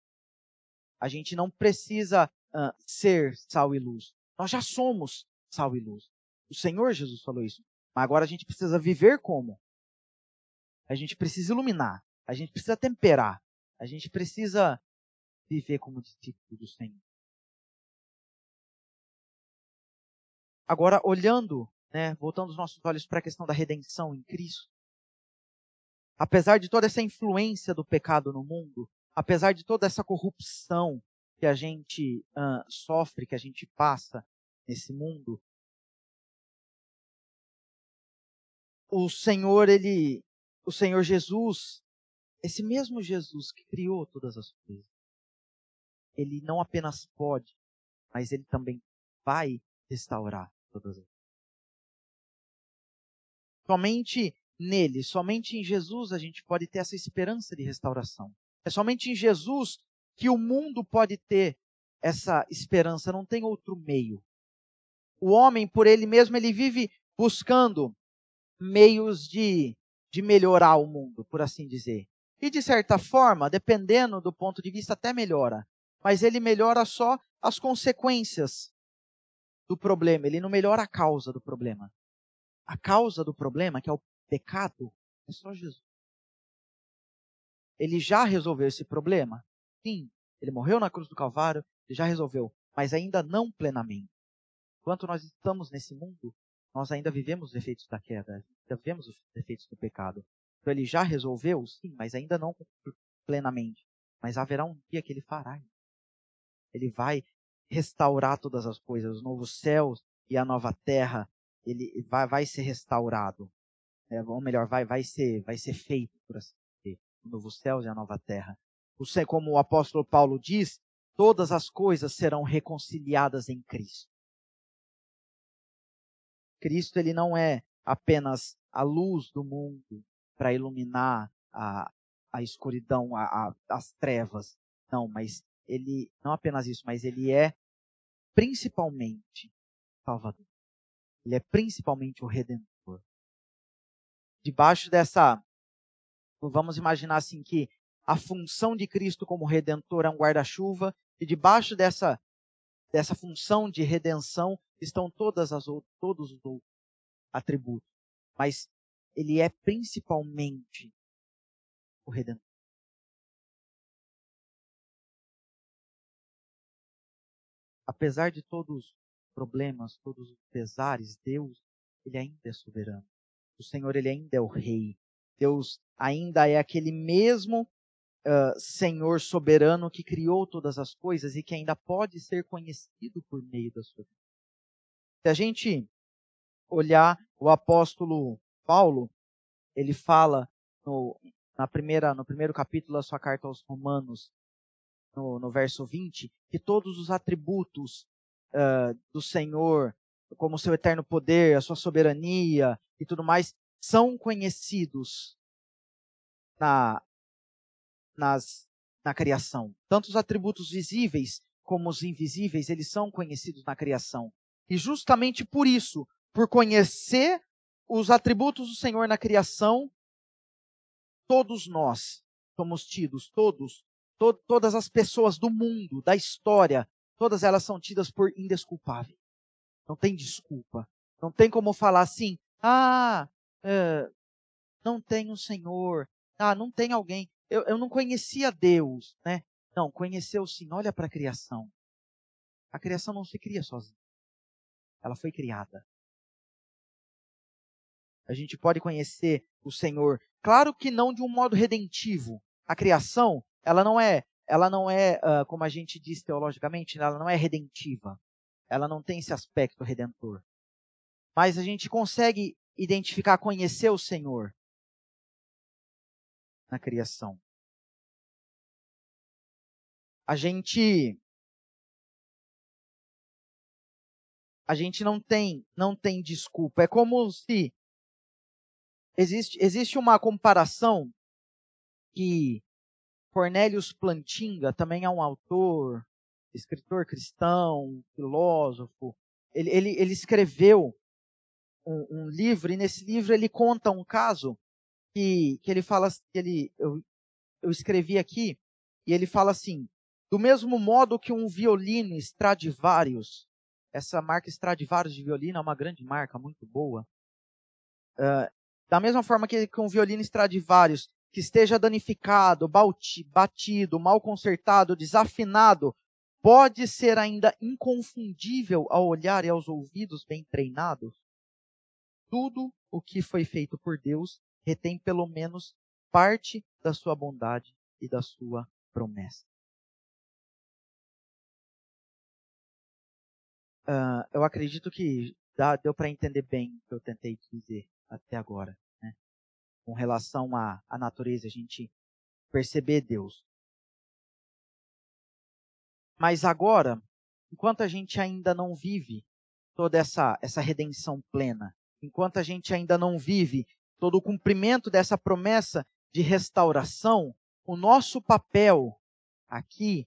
A gente não precisa uh, ser sal e luz. Nós já somos sal e luz. O Senhor Jesus falou isso. Mas agora a gente precisa viver como? A gente precisa iluminar. A gente precisa temperar. A gente precisa viver como discípulo do Senhor. Agora, olhando, né, voltando os nossos olhos para a questão da redenção em Cristo, apesar de toda essa influência do pecado no mundo, apesar de toda essa corrupção que a gente uh, sofre, que a gente passa nesse mundo, o Senhor, ele, o Senhor Jesus, esse mesmo Jesus que criou todas as coisas, ele não apenas pode, mas ele também vai restaurar todas as coisas. Somente nele, somente em Jesus a gente pode ter essa esperança de restauração. É somente em Jesus que o mundo pode ter essa esperança, não tem outro meio. O homem, por ele mesmo, ele vive buscando meios de, de melhorar o mundo, por assim dizer. E de certa forma, dependendo do ponto de vista, até melhora. Mas ele melhora só as consequências do problema, ele não melhora a causa do problema. A causa do problema, que é o pecado é só Jesus. Ele já resolveu esse problema? Sim. Ele morreu na cruz do Calvário, ele já resolveu, mas ainda não plenamente. Enquanto nós estamos nesse mundo, nós ainda vivemos os efeitos da queda, ainda vivemos os efeitos do pecado. Então ele já resolveu, sim, mas ainda não plenamente. Mas haverá um dia que ele fará. Ele vai restaurar todas as coisas, os novos céus e a nova terra, ele vai, vai ser restaurado é, ou melhor, vai, vai, ser, vai ser feito, por assim dizer, o novo céu e a nova terra. Como o apóstolo Paulo diz, todas as coisas serão reconciliadas em Cristo. Cristo ele não é apenas a luz do mundo para iluminar a, a escuridão, a, a, as trevas. Não, mas ele não apenas isso, mas ele é principalmente Salvador. Ele é principalmente o Redentor. Debaixo dessa, vamos imaginar assim que a função de Cristo como Redentor é um guarda-chuva e debaixo dessa dessa função de redenção estão todas as todos os outros atributos. Mas ele é principalmente o Redentor. Apesar de todos os problemas, todos os pesares, Deus, ele ainda é soberano. O Senhor, ele ainda é o rei. Deus ainda é aquele mesmo uh, Senhor soberano que criou todas as coisas e que ainda pode ser conhecido por meio da sua vida. Se a gente olhar o apóstolo Paulo, ele fala no, na primeira, no primeiro capítulo da sua carta aos Romanos, no, no verso 20, que todos os atributos uh, do Senhor, como o seu eterno poder, a sua soberania e tudo mais, são conhecidos na, nas, na criação. Tanto os atributos visíveis como os invisíveis, eles são conhecidos na criação. E justamente por isso, por conhecer os atributos do Senhor na criação, todos nós somos tidos, todos, to todas as pessoas do mundo, da história, todas elas são tidas por indesculpáveis. Não tem desculpa. Não tem como falar assim, ah, é, não tem um Senhor, ah, não tem alguém. Eu, eu não conhecia Deus, né? Não, conheceu sim. Olha para a criação. A criação não se cria sozinha. Ela foi criada. A gente pode conhecer o Senhor, claro que não de um modo redentivo. A criação, ela não é, ela não é, uh, como a gente diz teologicamente, ela não é redentiva. Ela não tem esse aspecto redentor. Mas a gente consegue identificar, conhecer o Senhor na criação. A gente a gente não tem não tem desculpa. É como se existe existe uma comparação que Cornélios Plantinga também é um autor, escritor cristão, filósofo. Ele, ele, ele escreveu um, um, livro e nesse livro ele conta um caso que, que ele fala, que ele, eu, eu escrevi aqui, e ele fala assim, do mesmo modo que um violino Stradivarius, essa marca Stradivarius de violino é uma grande marca, muito boa, uh, da mesma forma que, que um violino Stradivarius que esteja danificado, batido, mal consertado, desafinado, pode ser ainda inconfundível ao olhar e aos ouvidos bem treinados? Tudo o que foi feito por Deus retém pelo menos parte da sua bondade e da sua promessa. Uh, eu acredito que dá, deu para entender bem o que eu tentei dizer até agora. Com relação à, à natureza, a gente perceber Deus. Mas agora, enquanto a gente ainda não vive toda essa, essa redenção plena, enquanto a gente ainda não vive todo o cumprimento dessa promessa de restauração, o nosso papel aqui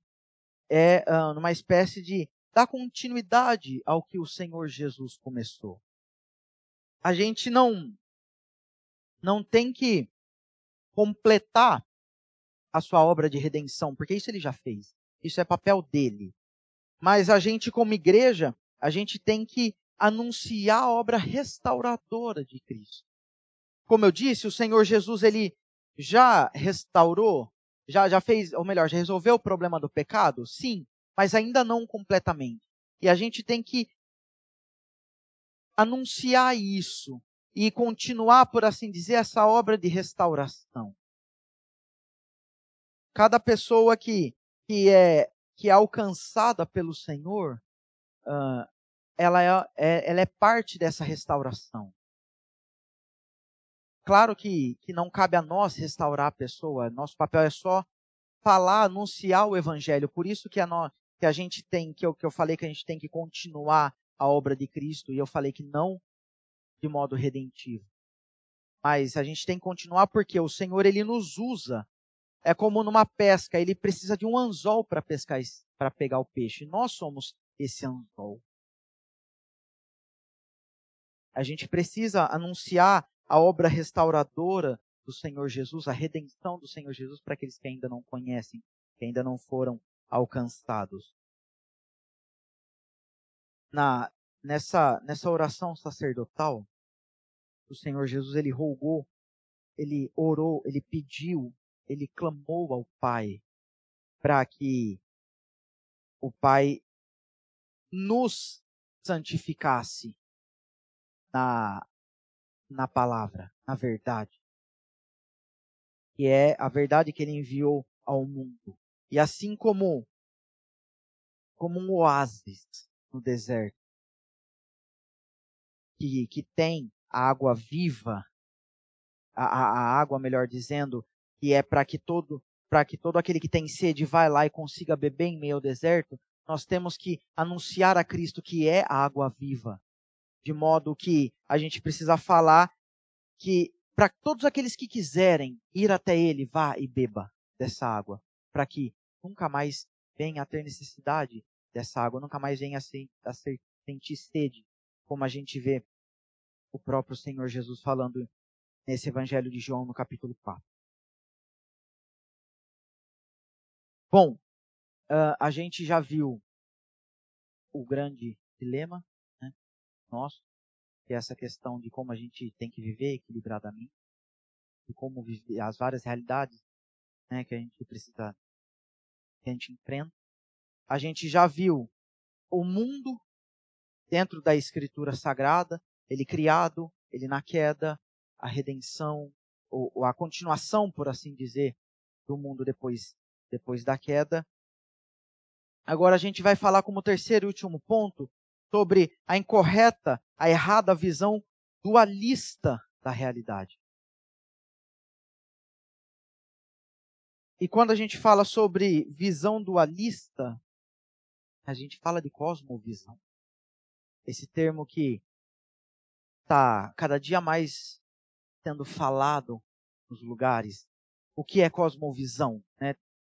é uh, numa espécie de dar continuidade ao que o Senhor Jesus começou. A gente não não tem que completar a sua obra de redenção, porque isso ele já fez. Isso é papel dele. Mas a gente como igreja, a gente tem que anunciar a obra restauradora de Cristo. Como eu disse, o Senhor Jesus ele já restaurou, já já fez, ou melhor, já resolveu o problema do pecado? Sim, mas ainda não completamente. E a gente tem que anunciar isso e continuar, por assim dizer, essa obra de restauração. Cada pessoa que, que, é, que é alcançada pelo Senhor, uh, ela, é, é, ela é parte dessa restauração. Claro que, que não cabe a nós restaurar a pessoa, nosso papel é só falar, anunciar o evangelho. Por isso que, no, que a gente tem, que eu, que eu falei que a gente tem que continuar a obra de Cristo, e eu falei que não de modo redentivo. Mas a gente tem que continuar porque o Senhor ele nos usa. É como numa pesca, ele precisa de um anzol para pescar, para pegar o peixe. Nós somos esse anzol. A gente precisa anunciar a obra restauradora do Senhor Jesus, a redenção do Senhor Jesus para aqueles que ainda não conhecem, que ainda não foram alcançados. Na, nessa, nessa oração sacerdotal, o Senhor Jesus ele rogou, ele orou, ele pediu, ele clamou ao Pai para que o Pai nos santificasse na, na palavra, na verdade. Que é a verdade que ele enviou ao mundo. E assim como, como um oásis no deserto, que, que tem a água viva, a, a, a água, melhor dizendo, que é para que todo para que todo aquele que tem sede vá lá e consiga beber em meio ao deserto, nós temos que anunciar a Cristo que é a água viva, de modo que a gente precisa falar que para todos aqueles que quiserem ir até Ele, vá e beba dessa água, para que nunca mais venha a ter necessidade dessa água, nunca mais venha a, sentir sede, como a gente vê o próprio Senhor Jesus falando nesse Evangelho de João, no capítulo 4. Bom, uh, a gente já viu o grande dilema né, nosso, que é essa questão de como a gente tem que viver equilibradamente, de como viver as várias realidades né, que a gente precisa, que a gente enfrenta. A gente já viu o mundo dentro da Escritura Sagrada, ele criado, ele na queda, a redenção, ou, ou a continuação, por assim dizer, do mundo depois, depois da queda. Agora a gente vai falar como terceiro e último ponto sobre a incorreta, a errada visão dualista da realidade. E quando a gente fala sobre visão dualista, a gente fala de cosmovisão. Esse termo que está cada dia mais sendo falado nos lugares. O que é cosmovisão? Né?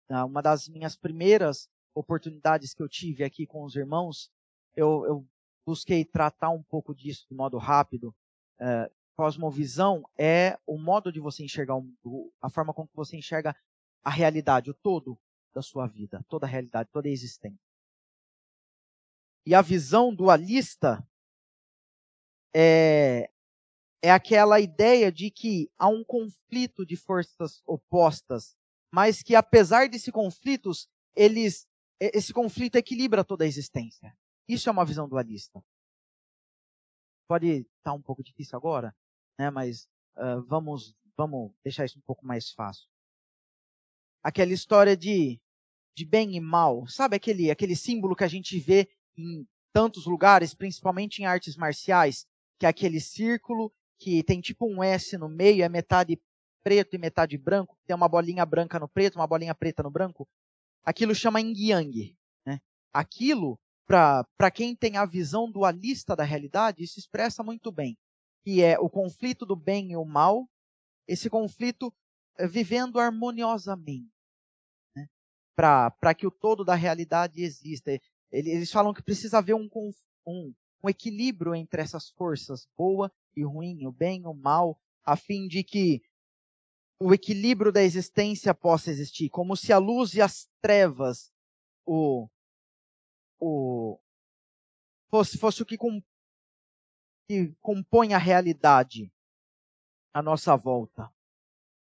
Ah, uma das minhas primeiras oportunidades que eu tive aqui com os irmãos, eu, eu busquei tratar um pouco disso de modo rápido. Uh, cosmovisão é o modo de você enxergar, um, a forma como você enxerga a realidade, o todo da sua vida, toda a realidade, toda a existência. E a visão dualista é, é aquela ideia de que há um conflito de forças opostas, mas que apesar desse conflitos, eles, esse conflito equilibra toda a existência. Isso é uma visão dualista. Pode estar tá um pouco difícil agora, né? Mas uh, vamos, vamos deixar isso um pouco mais fácil. Aquela história de, de bem e mal, sabe aquele, aquele símbolo que a gente vê em tantos lugares, principalmente em artes marciais, que é aquele círculo que tem tipo um S no meio, é metade preto e metade branco, tem uma bolinha branca no preto, uma bolinha preta no branco. Aquilo chama yin yang. Né? Aquilo, para quem tem a visão dualista da realidade, isso expressa muito bem. Que é o conflito do bem e o mal, esse conflito é, vivendo harmoniosamente. Né? Para que o todo da realidade exista. Eles falam que precisa haver um, um, um equilíbrio entre essas forças, boa e ruim, o bem e o mal, a fim de que o equilíbrio da existência possa existir, como se a luz e as trevas o, o fosse, fosse o que, com, que compõe a realidade à nossa volta.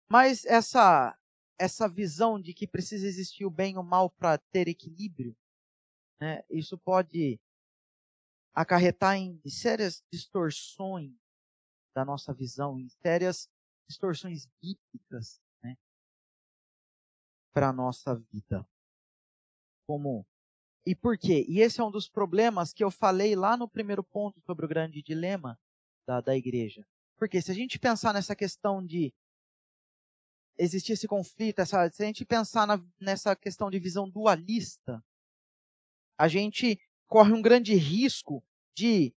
Mas essa essa visão de que precisa existir o bem e o mal para ter equilíbrio, né, isso pode acarretar em sérias distorções da nossa visão, em sérias distorções bíblicas né, para a nossa vida. Como e por quê? E esse é um dos problemas que eu falei lá no primeiro ponto sobre o grande dilema da, da igreja. Porque se a gente pensar nessa questão de existir esse conflito, essa, se a gente pensar na, nessa questão de visão dualista, a gente corre um grande risco de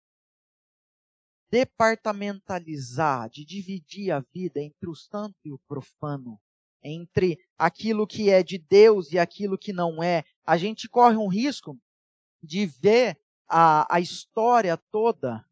departamentalizar, de dividir a vida entre o santo e o profano, entre aquilo que é de Deus e aquilo que não é. A gente corre um risco de ver a, a história toda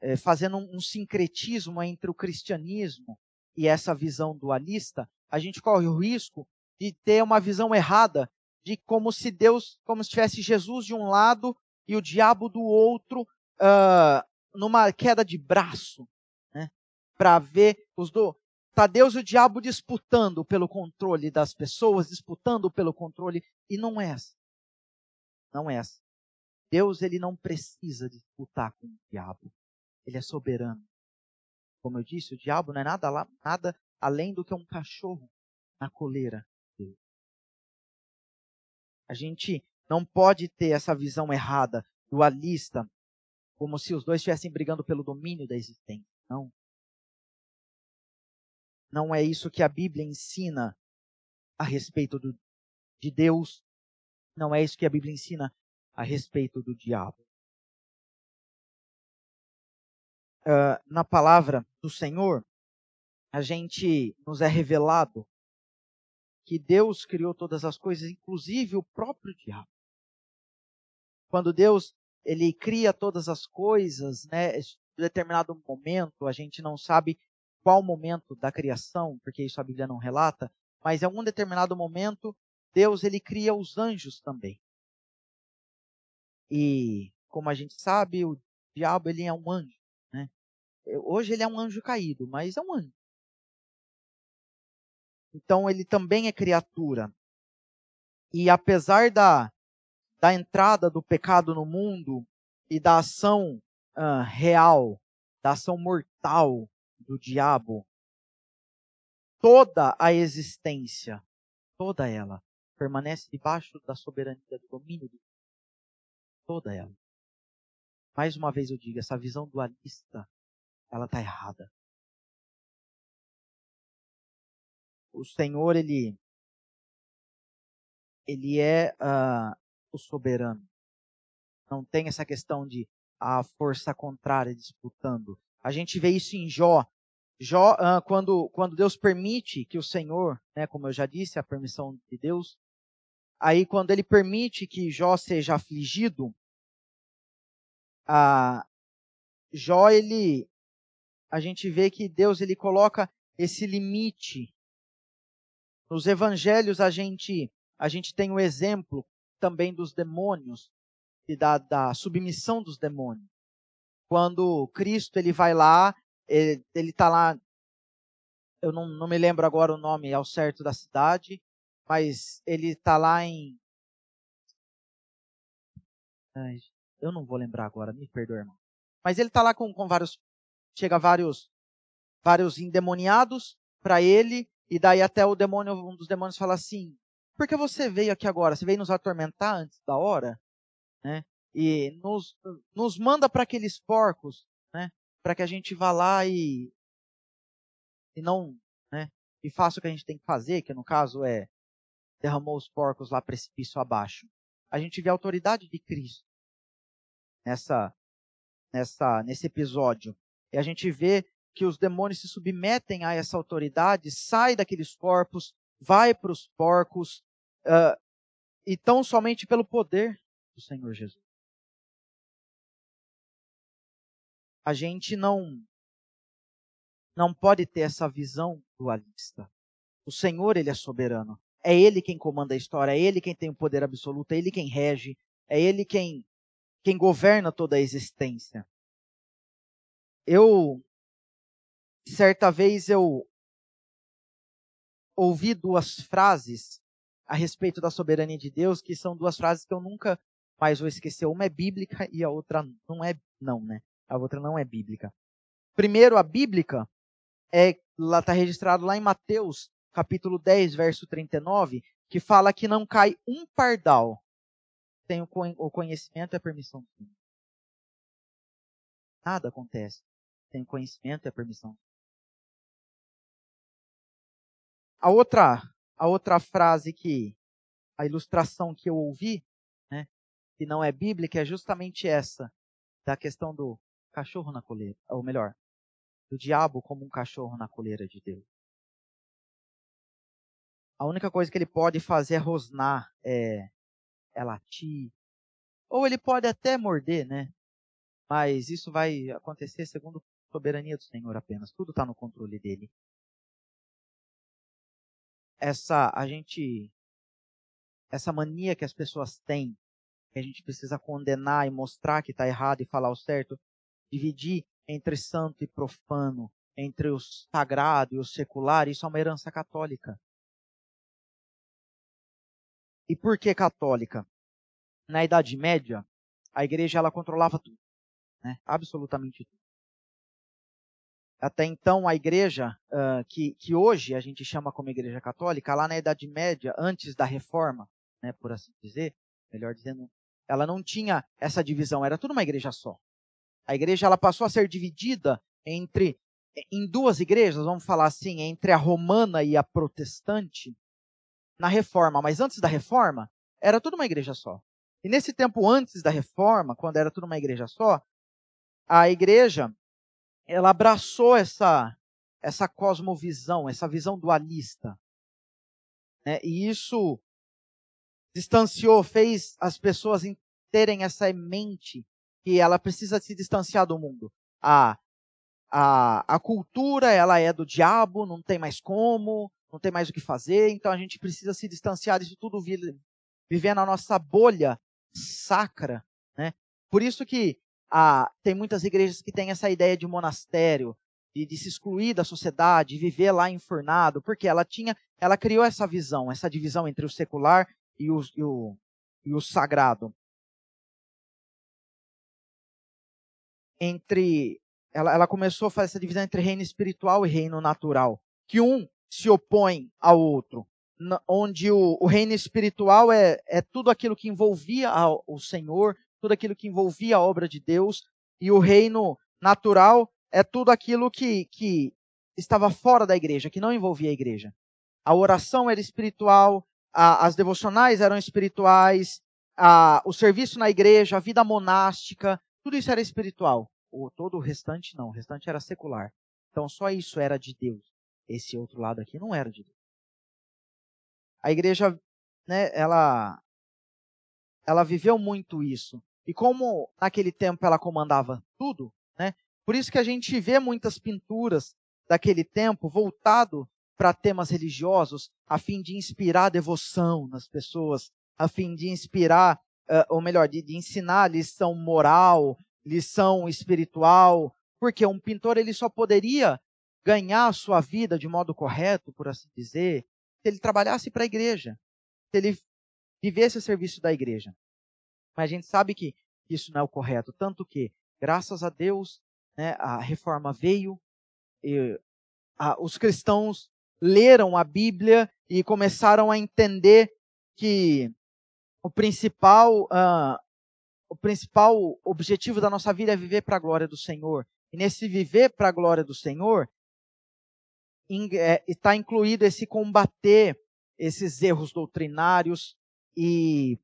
é, fazendo um, um sincretismo entre o cristianismo e essa visão dualista, a gente corre o risco de ter uma visão errada de como se Deus, como se tivesse Jesus de um lado e o diabo do outro, uh, numa queda de braço, né? Para ver os dois. Está Deus e o diabo disputando pelo controle das pessoas, disputando pelo controle, e não é assim. Não é assim. Deus ele não precisa disputar com o diabo. Ele é soberano. Como eu disse, o diabo não é nada, nada além do que um cachorro na coleira. A gente não pode ter essa visão errada, dualista, como se os dois estivessem brigando pelo domínio da existência. Não. Não é isso que a Bíblia ensina a respeito do, de Deus. Não é isso que a Bíblia ensina a respeito do diabo. Uh, na palavra do Senhor, a gente nos é revelado que Deus criou todas as coisas, inclusive o próprio diabo. Quando Deus ele cria todas as coisas, né, em determinado momento, a gente não sabe qual momento da criação, porque isso a Bíblia não relata, mas em algum determinado momento, Deus ele cria os anjos também. E como a gente sabe, o diabo ele é um anjo, né? Hoje ele é um anjo caído, mas é um anjo. Então ele também é criatura. E apesar da, da entrada do pecado no mundo e da ação uh, real, da ação mortal do diabo, toda a existência, toda ela, permanece debaixo da soberania do domínio de toda ela. Mais uma vez eu digo, essa visão dualista, ela está errada. O Senhor, ele, ele é uh, o soberano. Não tem essa questão de a força contrária disputando. A gente vê isso em Jó. Jó, uh, quando, quando Deus permite que o Senhor, né, como eu já disse, a permissão de Deus, aí quando ele permite que Jó seja afligido, a Jó, ele, a gente vê que Deus ele coloca esse limite nos evangelhos a gente, a gente tem o exemplo também dos demônios e da, da submissão dos demônios. Quando Cristo ele vai lá, ele está lá, eu não, não me lembro agora o nome ao certo da cidade, mas ele está lá em. Eu não vou lembrar agora, me perdoe, irmão. Mas ele está lá com, com vários. Chega vários, vários endemoniados para ele, e daí até o demônio, um dos demônios fala assim: por que você veio aqui agora? Você veio nos atormentar antes da hora? Né? E nos, nos manda para aqueles porcos, né? Para que a gente vá lá e, e não, né? E faça o que a gente tem que fazer, que no caso é derramou os porcos lá precipício abaixo. A gente vê a autoridade de Cristo nessa, nessa, nesse episódio. E a gente vê que os demônios se submetem a essa autoridade, sai daqueles corpos, vai para os porcos, uh, e tão somente pelo poder do Senhor Jesus. A gente não não pode ter essa visão dualista. O Senhor, ele é soberano. É ele quem comanda a história, é ele quem tem o poder absoluto, é ele quem rege, é ele quem quem governa toda a existência. Eu certa vez eu ouvi duas frases a respeito da soberania de Deus, que são duas frases que eu nunca mais vou esquecer. Uma é bíblica e a outra não é, não, né? A outra não é bíblica. Primeiro, a bíblica é lá está registrado lá em Mateus, capítulo 10, verso 39, que fala que não cai um pardal sem o conhecimento e a permissão. Nada acontece sem conhecimento e a permissão. A outra, a outra frase que, a ilustração que eu ouvi, né, que não é bíblica é justamente essa, da questão do cachorro na coleira, ou melhor, do diabo como um cachorro na coleira de Deus. A única coisa que ele pode fazer é rosnar, é, é latir, ou ele pode até morder, né? Mas isso vai acontecer segundo a soberania do Senhor apenas. Tudo está no controle dele. Essa, a gente essa mania que as pessoas têm, que a gente precisa condenar e mostrar que está errado e falar o certo, dividir entre santo e profano, entre o sagrado e o secular, isso é uma herança católica. E por que católica? Na Idade Média, a igreja ela controlava tudo, né? absolutamente tudo. Até então, a igreja, uh, que, que hoje a gente chama como igreja católica, lá na Idade Média, antes da reforma, né, por assim dizer, melhor dizendo, ela não tinha essa divisão, era tudo uma igreja só. A igreja ela passou a ser dividida entre em duas igrejas, vamos falar assim, entre a romana e a protestante, na reforma, mas antes da reforma, era tudo uma igreja só. E nesse tempo antes da reforma, quando era tudo uma igreja só, a igreja ela abraçou essa essa cosmovisão, essa visão dualista. Né? E isso distanciou, fez as pessoas terem essa mente que ela precisa se distanciar do mundo. A, a, a cultura, ela é do diabo, não tem mais como, não tem mais o que fazer, então a gente precisa se distanciar disso tudo, viver na nossa bolha sacra, né? Por isso que ah, tem muitas igrejas que têm essa ideia de monastério, de, de se excluir da sociedade, viver lá enfurnado, porque ela tinha, ela criou essa visão, essa divisão entre o secular e o, e o, e o sagrado. Entre ela, ela começou a fazer essa divisão entre reino espiritual e reino natural, que um se opõe ao outro, onde o, o reino espiritual é, é tudo aquilo que envolvia ao, o Senhor, tudo aquilo que envolvia a obra de Deus, e o reino natural é tudo aquilo que, que estava fora da igreja, que não envolvia a igreja. A oração era espiritual, a, as devocionais eram espirituais, a, o serviço na igreja, a vida monástica, tudo isso era espiritual. O, todo o restante não, o restante era secular. Então só isso era de Deus. Esse outro lado aqui não era de Deus. A igreja, né, ela, ela viveu muito isso. E como naquele tempo ela comandava tudo, né, por isso que a gente vê muitas pinturas daquele tempo voltado para temas religiosos, a fim de inspirar devoção nas pessoas, a fim de inspirar, ou melhor, de, de ensinar lição moral, lição espiritual, porque um pintor ele só poderia ganhar a sua vida de modo correto, por assim dizer, se ele trabalhasse para a igreja, se ele vivesse a serviço da igreja. Mas a gente sabe que isso não é o correto, tanto que, graças a Deus, né, a reforma veio, e, a, os cristãos leram a Bíblia e começaram a entender que o principal, uh, o principal objetivo da nossa vida é viver para a glória do Senhor. E nesse viver para a glória do Senhor, está é, incluído esse combater esses erros doutrinários e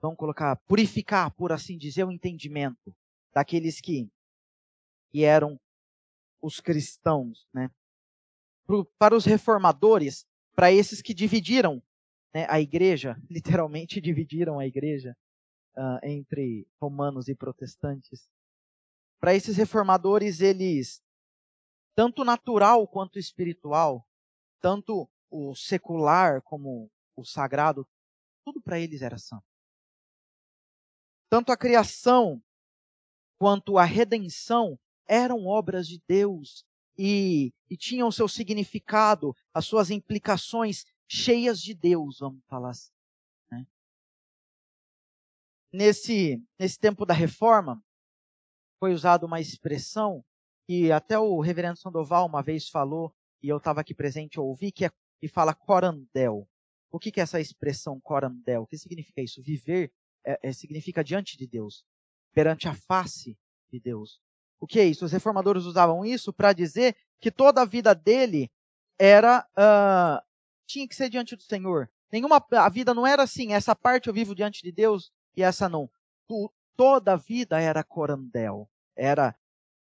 vamos colocar purificar, por assim dizer, o entendimento daqueles que, que eram os cristãos, né? para os reformadores, para esses que dividiram né, a igreja, literalmente dividiram a igreja uh, entre romanos e protestantes. Para esses reformadores, eles, tanto natural quanto espiritual, tanto o secular como o sagrado, tudo para eles era santo. Tanto a criação quanto a redenção eram obras de Deus e, e tinham seu significado, as suas implicações cheias de Deus, vamos falar assim. Né? Nesse, nesse tempo da reforma, foi usada uma expressão que até o reverendo Sandoval uma vez falou, e eu estava aqui presente e ouvi, que, é, que fala corandel. O que, que é essa expressão corandel? O que significa isso? Viver é, é, significa diante de Deus, perante a face de Deus. O que é isso? Os reformadores usavam isso para dizer que toda a vida dele era uh, tinha que ser diante do Senhor. nenhuma a vida não era assim, essa parte eu vivo diante de Deus e essa não. Tu, toda a vida era corandel, era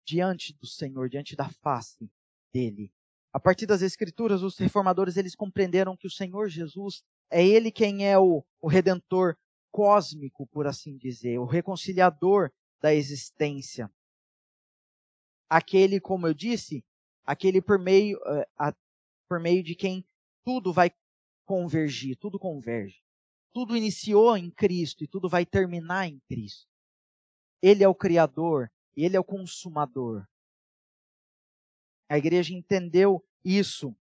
diante do Senhor, diante da face dele. A partir das escrituras, os reformadores eles compreenderam que o Senhor Jesus é ele quem é o, o redentor cósmico, por assim dizer, o reconciliador da existência. Aquele, como eu disse, aquele por meio, eh, a, por meio de quem tudo vai convergir, tudo converge. Tudo iniciou em Cristo e tudo vai terminar em Cristo. Ele é o Criador, ele é o consumador. A igreja entendeu isso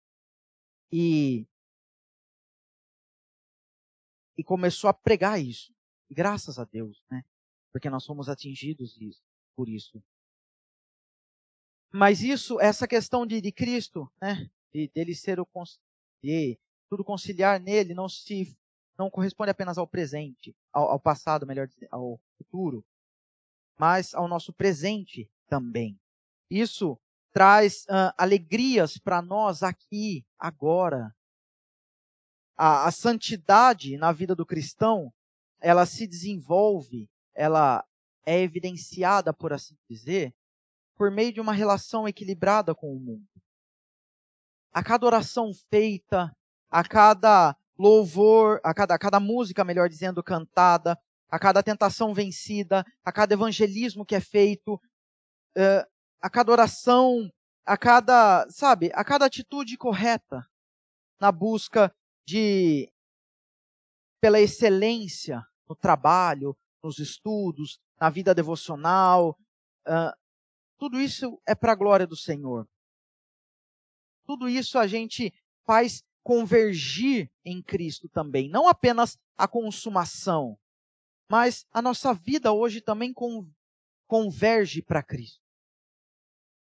e e começou a pregar isso. Graças a Deus, né? Porque nós fomos atingidos por isso. Mas isso, essa questão de, de Cristo, né? De, dele ser o de tudo conciliar nele, não se não corresponde apenas ao presente, ao, ao passado, melhor dizer, ao futuro, mas ao nosso presente também. Isso traz uh, alegrias para nós aqui, agora. A, a santidade na vida do cristão, ela se desenvolve, ela é evidenciada, por assim dizer, por meio de uma relação equilibrada com o mundo. A cada oração feita, a cada louvor, a cada, a cada música, melhor dizendo, cantada, a cada tentação vencida, a cada evangelismo que é feito, uh, a cada oração, a cada, sabe, a cada atitude correta na busca de pela excelência no trabalho, nos estudos, na vida devocional, uh, tudo isso é para a glória do Senhor. Tudo isso a gente faz convergir em Cristo também, não apenas a consumação, mas a nossa vida hoje também converge para Cristo.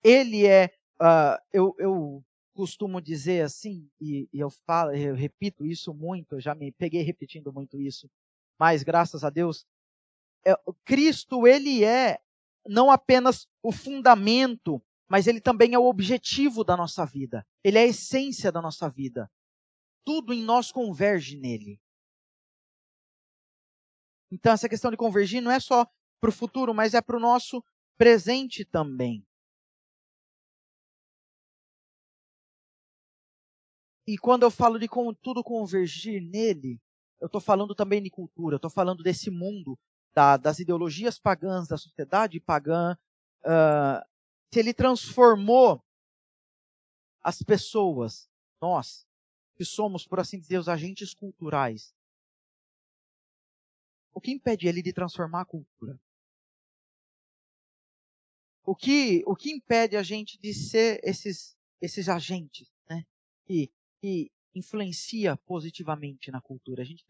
Ele é, uh, eu, eu, costumo dizer assim, e, e eu falo, eu repito isso muito, eu já me peguei repetindo muito isso, mas graças a Deus, é, Cristo, ele é não apenas o fundamento, mas ele também é o objetivo da nossa vida. Ele é a essência da nossa vida. Tudo em nós converge nele. Então, essa questão de convergir não é só para o futuro, mas é para o nosso presente também. E quando eu falo de tudo convergir nele, eu estou falando também de cultura, estou falando desse mundo, da, das ideologias pagãs, da sociedade pagã. Uh, se ele transformou as pessoas, nós, que somos, por assim dizer, os agentes culturais, o que impede ele de transformar a cultura? O que, o que impede a gente de ser esses, esses agentes, né? Que que influencia positivamente na cultura. A gente,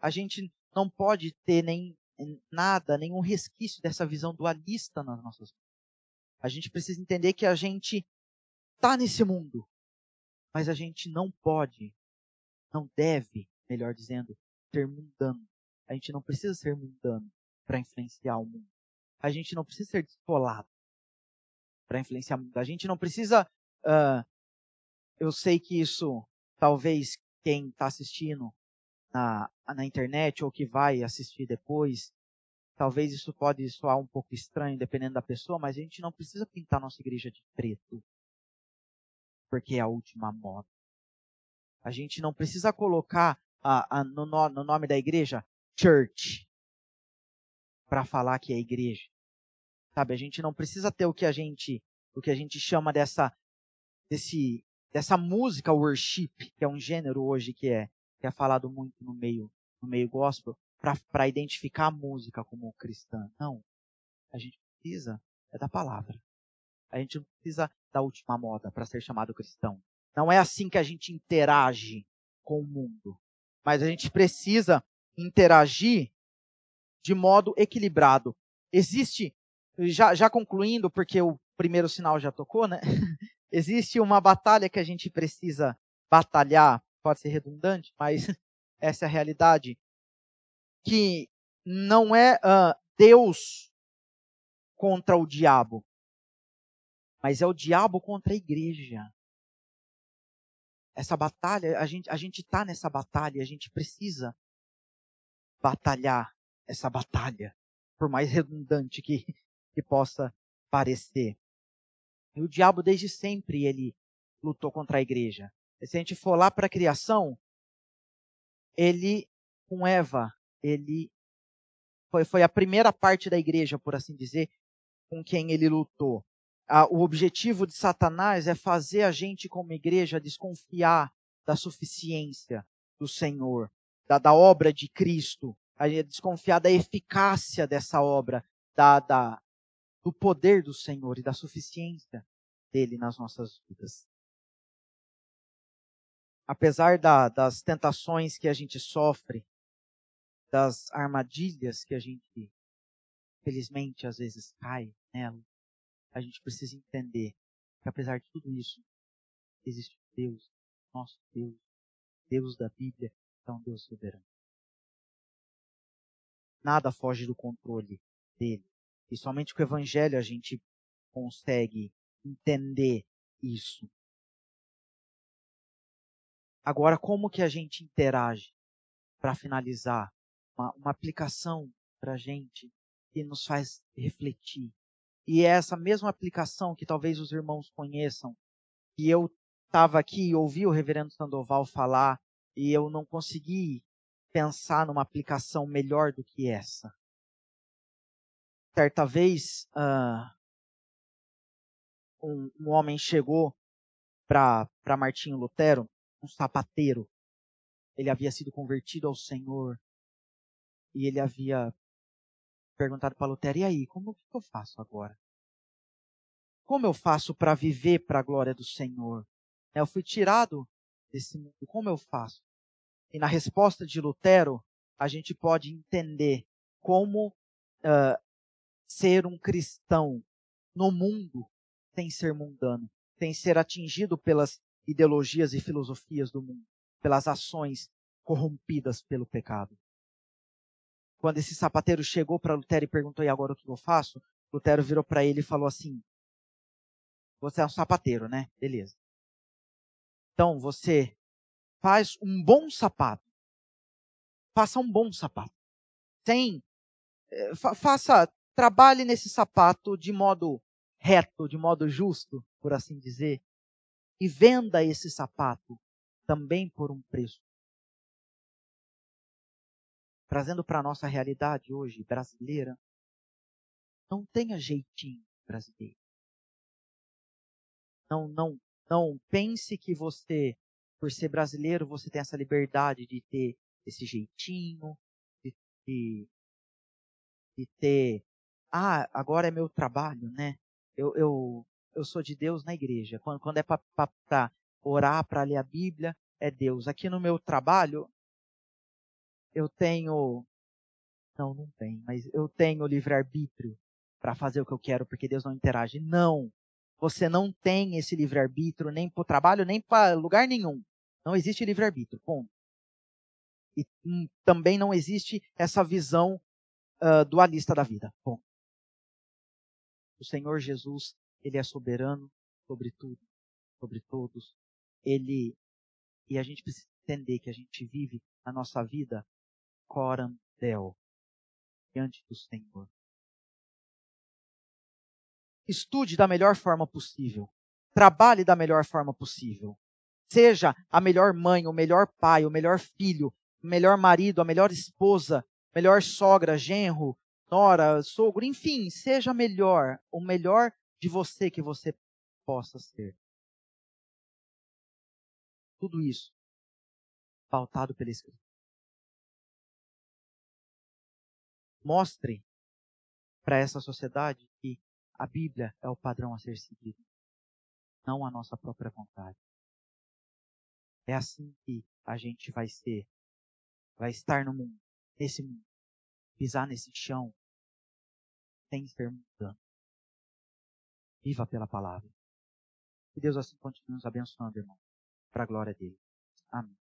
a gente não pode ter nem nada, nenhum resquício dessa visão dualista nas nossas vidas. A gente precisa entender que a gente está nesse mundo, mas a gente não pode, não deve, melhor dizendo, ser mundano. A gente não precisa ser mundano para influenciar o mundo. A gente não precisa ser descolado para influenciar o mundo. A gente não precisa. Uh, eu sei que isso talvez quem está assistindo na, na internet ou que vai assistir depois, talvez isso pode soar um pouco estranho dependendo da pessoa, mas a gente não precisa pintar nossa igreja de preto, porque é a última moda. A gente não precisa colocar a, a, no, no nome da igreja church para falar que é igreja. Sabe, a gente não precisa ter o que a gente, o que a gente chama dessa desse dessa música worship, que é um gênero hoje que é, que é falado muito no meio, no meio gospel, para identificar a música como cristã. Não. A gente precisa é da palavra. A gente não precisa da última moda para ser chamado cristão. Não é assim que a gente interage com o mundo. Mas a gente precisa interagir de modo equilibrado. Existe, já, já concluindo, porque o primeiro sinal já tocou, né? Existe uma batalha que a gente precisa batalhar, pode ser redundante, mas essa é a realidade, que não é uh, Deus contra o diabo, mas é o diabo contra a igreja. essa batalha, a gente a gente está nessa batalha, a gente precisa batalhar essa batalha, por mais redundante que, que possa parecer. E o diabo desde sempre ele lutou contra a igreja. E se a gente for lá para a criação, ele com Eva, ele foi, foi a primeira parte da igreja, por assim dizer, com quem ele lutou. o objetivo de Satanás é fazer a gente, como igreja, desconfiar da suficiência do Senhor, da, da obra de Cristo, a desconfiar da eficácia dessa obra, da, da, do poder do Senhor e da suficiência dele nas nossas vidas. Apesar da, das tentações que a gente sofre, das armadilhas que a gente, felizmente, às vezes cai nela, a gente precisa entender que apesar de tudo isso, existe Deus, nosso Deus, Deus da Bíblia, é um Deus soberano. Nada foge do controle dele. E somente com o Evangelho a gente consegue entender isso. Agora, como que a gente interage para finalizar uma, uma aplicação para a gente que nos faz refletir? E é essa mesma aplicação que talvez os irmãos conheçam, que eu estava aqui e ouvi o reverendo Sandoval falar e eu não consegui pensar numa aplicação melhor do que essa. Certa vez, uh, um, um, homem chegou para Martinho Lutero, um sapateiro. Ele havia sido convertido ao Senhor e ele havia perguntado para Lutero: e aí, como que eu faço agora? Como eu faço para viver para a glória do Senhor? Eu fui tirado desse mundo, como eu faço? E na resposta de Lutero, a gente pode entender como uh, ser um cristão no mundo sem ser mundano, sem ser atingido pelas ideologias e filosofias do mundo, pelas ações corrompidas pelo pecado. Quando esse sapateiro chegou para Lutero e perguntou: e agora o que eu faço? Lutero virou para ele e falou assim: Você é um sapateiro, né? Beleza. Então você faz um bom sapato. Faça um bom sapato. Sem, eh, fa faça, trabalhe nesse sapato de modo reto, de modo justo, por assim dizer, e venda esse sapato também por um preço. Trazendo para a nossa realidade hoje brasileira, não tenha jeitinho brasileiro. Não, não, não pense que você por ser brasileiro, você tem essa liberdade de ter esse jeitinho, de, de, de ter, ah, agora é meu trabalho, né? Eu, eu, eu sou de Deus na igreja. Quando, quando é para orar, para ler a Bíblia, é Deus. Aqui no meu trabalho, eu tenho, não, não tem, mas eu tenho livre-arbítrio para fazer o que eu quero, porque Deus não interage. Não. Você não tem esse livre-arbítrio nem para o trabalho, nem para lugar nenhum. Não existe livre-arbítrio, ponto. E hum, também não existe essa visão uh, dualista da vida, ponto. O Senhor Jesus, Ele é soberano sobre tudo, sobre todos. Ele, e a gente precisa entender que a gente vive a nossa vida coram Deo, diante do Senhor. Estude da melhor forma possível. Trabalhe da melhor forma possível. Seja a melhor mãe, o melhor pai, o melhor filho, o melhor marido, a melhor esposa, melhor sogra, genro, nora, sogro, enfim, seja melhor, o melhor de você que você possa ser. Tudo isso pautado pela Escritura. Mostre para essa sociedade que a Bíblia é o padrão a ser seguido, não a nossa própria vontade. É assim que a gente vai ser, vai estar no mundo, nesse mundo, pisar nesse chão, ser mudando. Viva pela palavra. Que Deus assim continue nos abençoando, irmão, para a glória dele. Amém.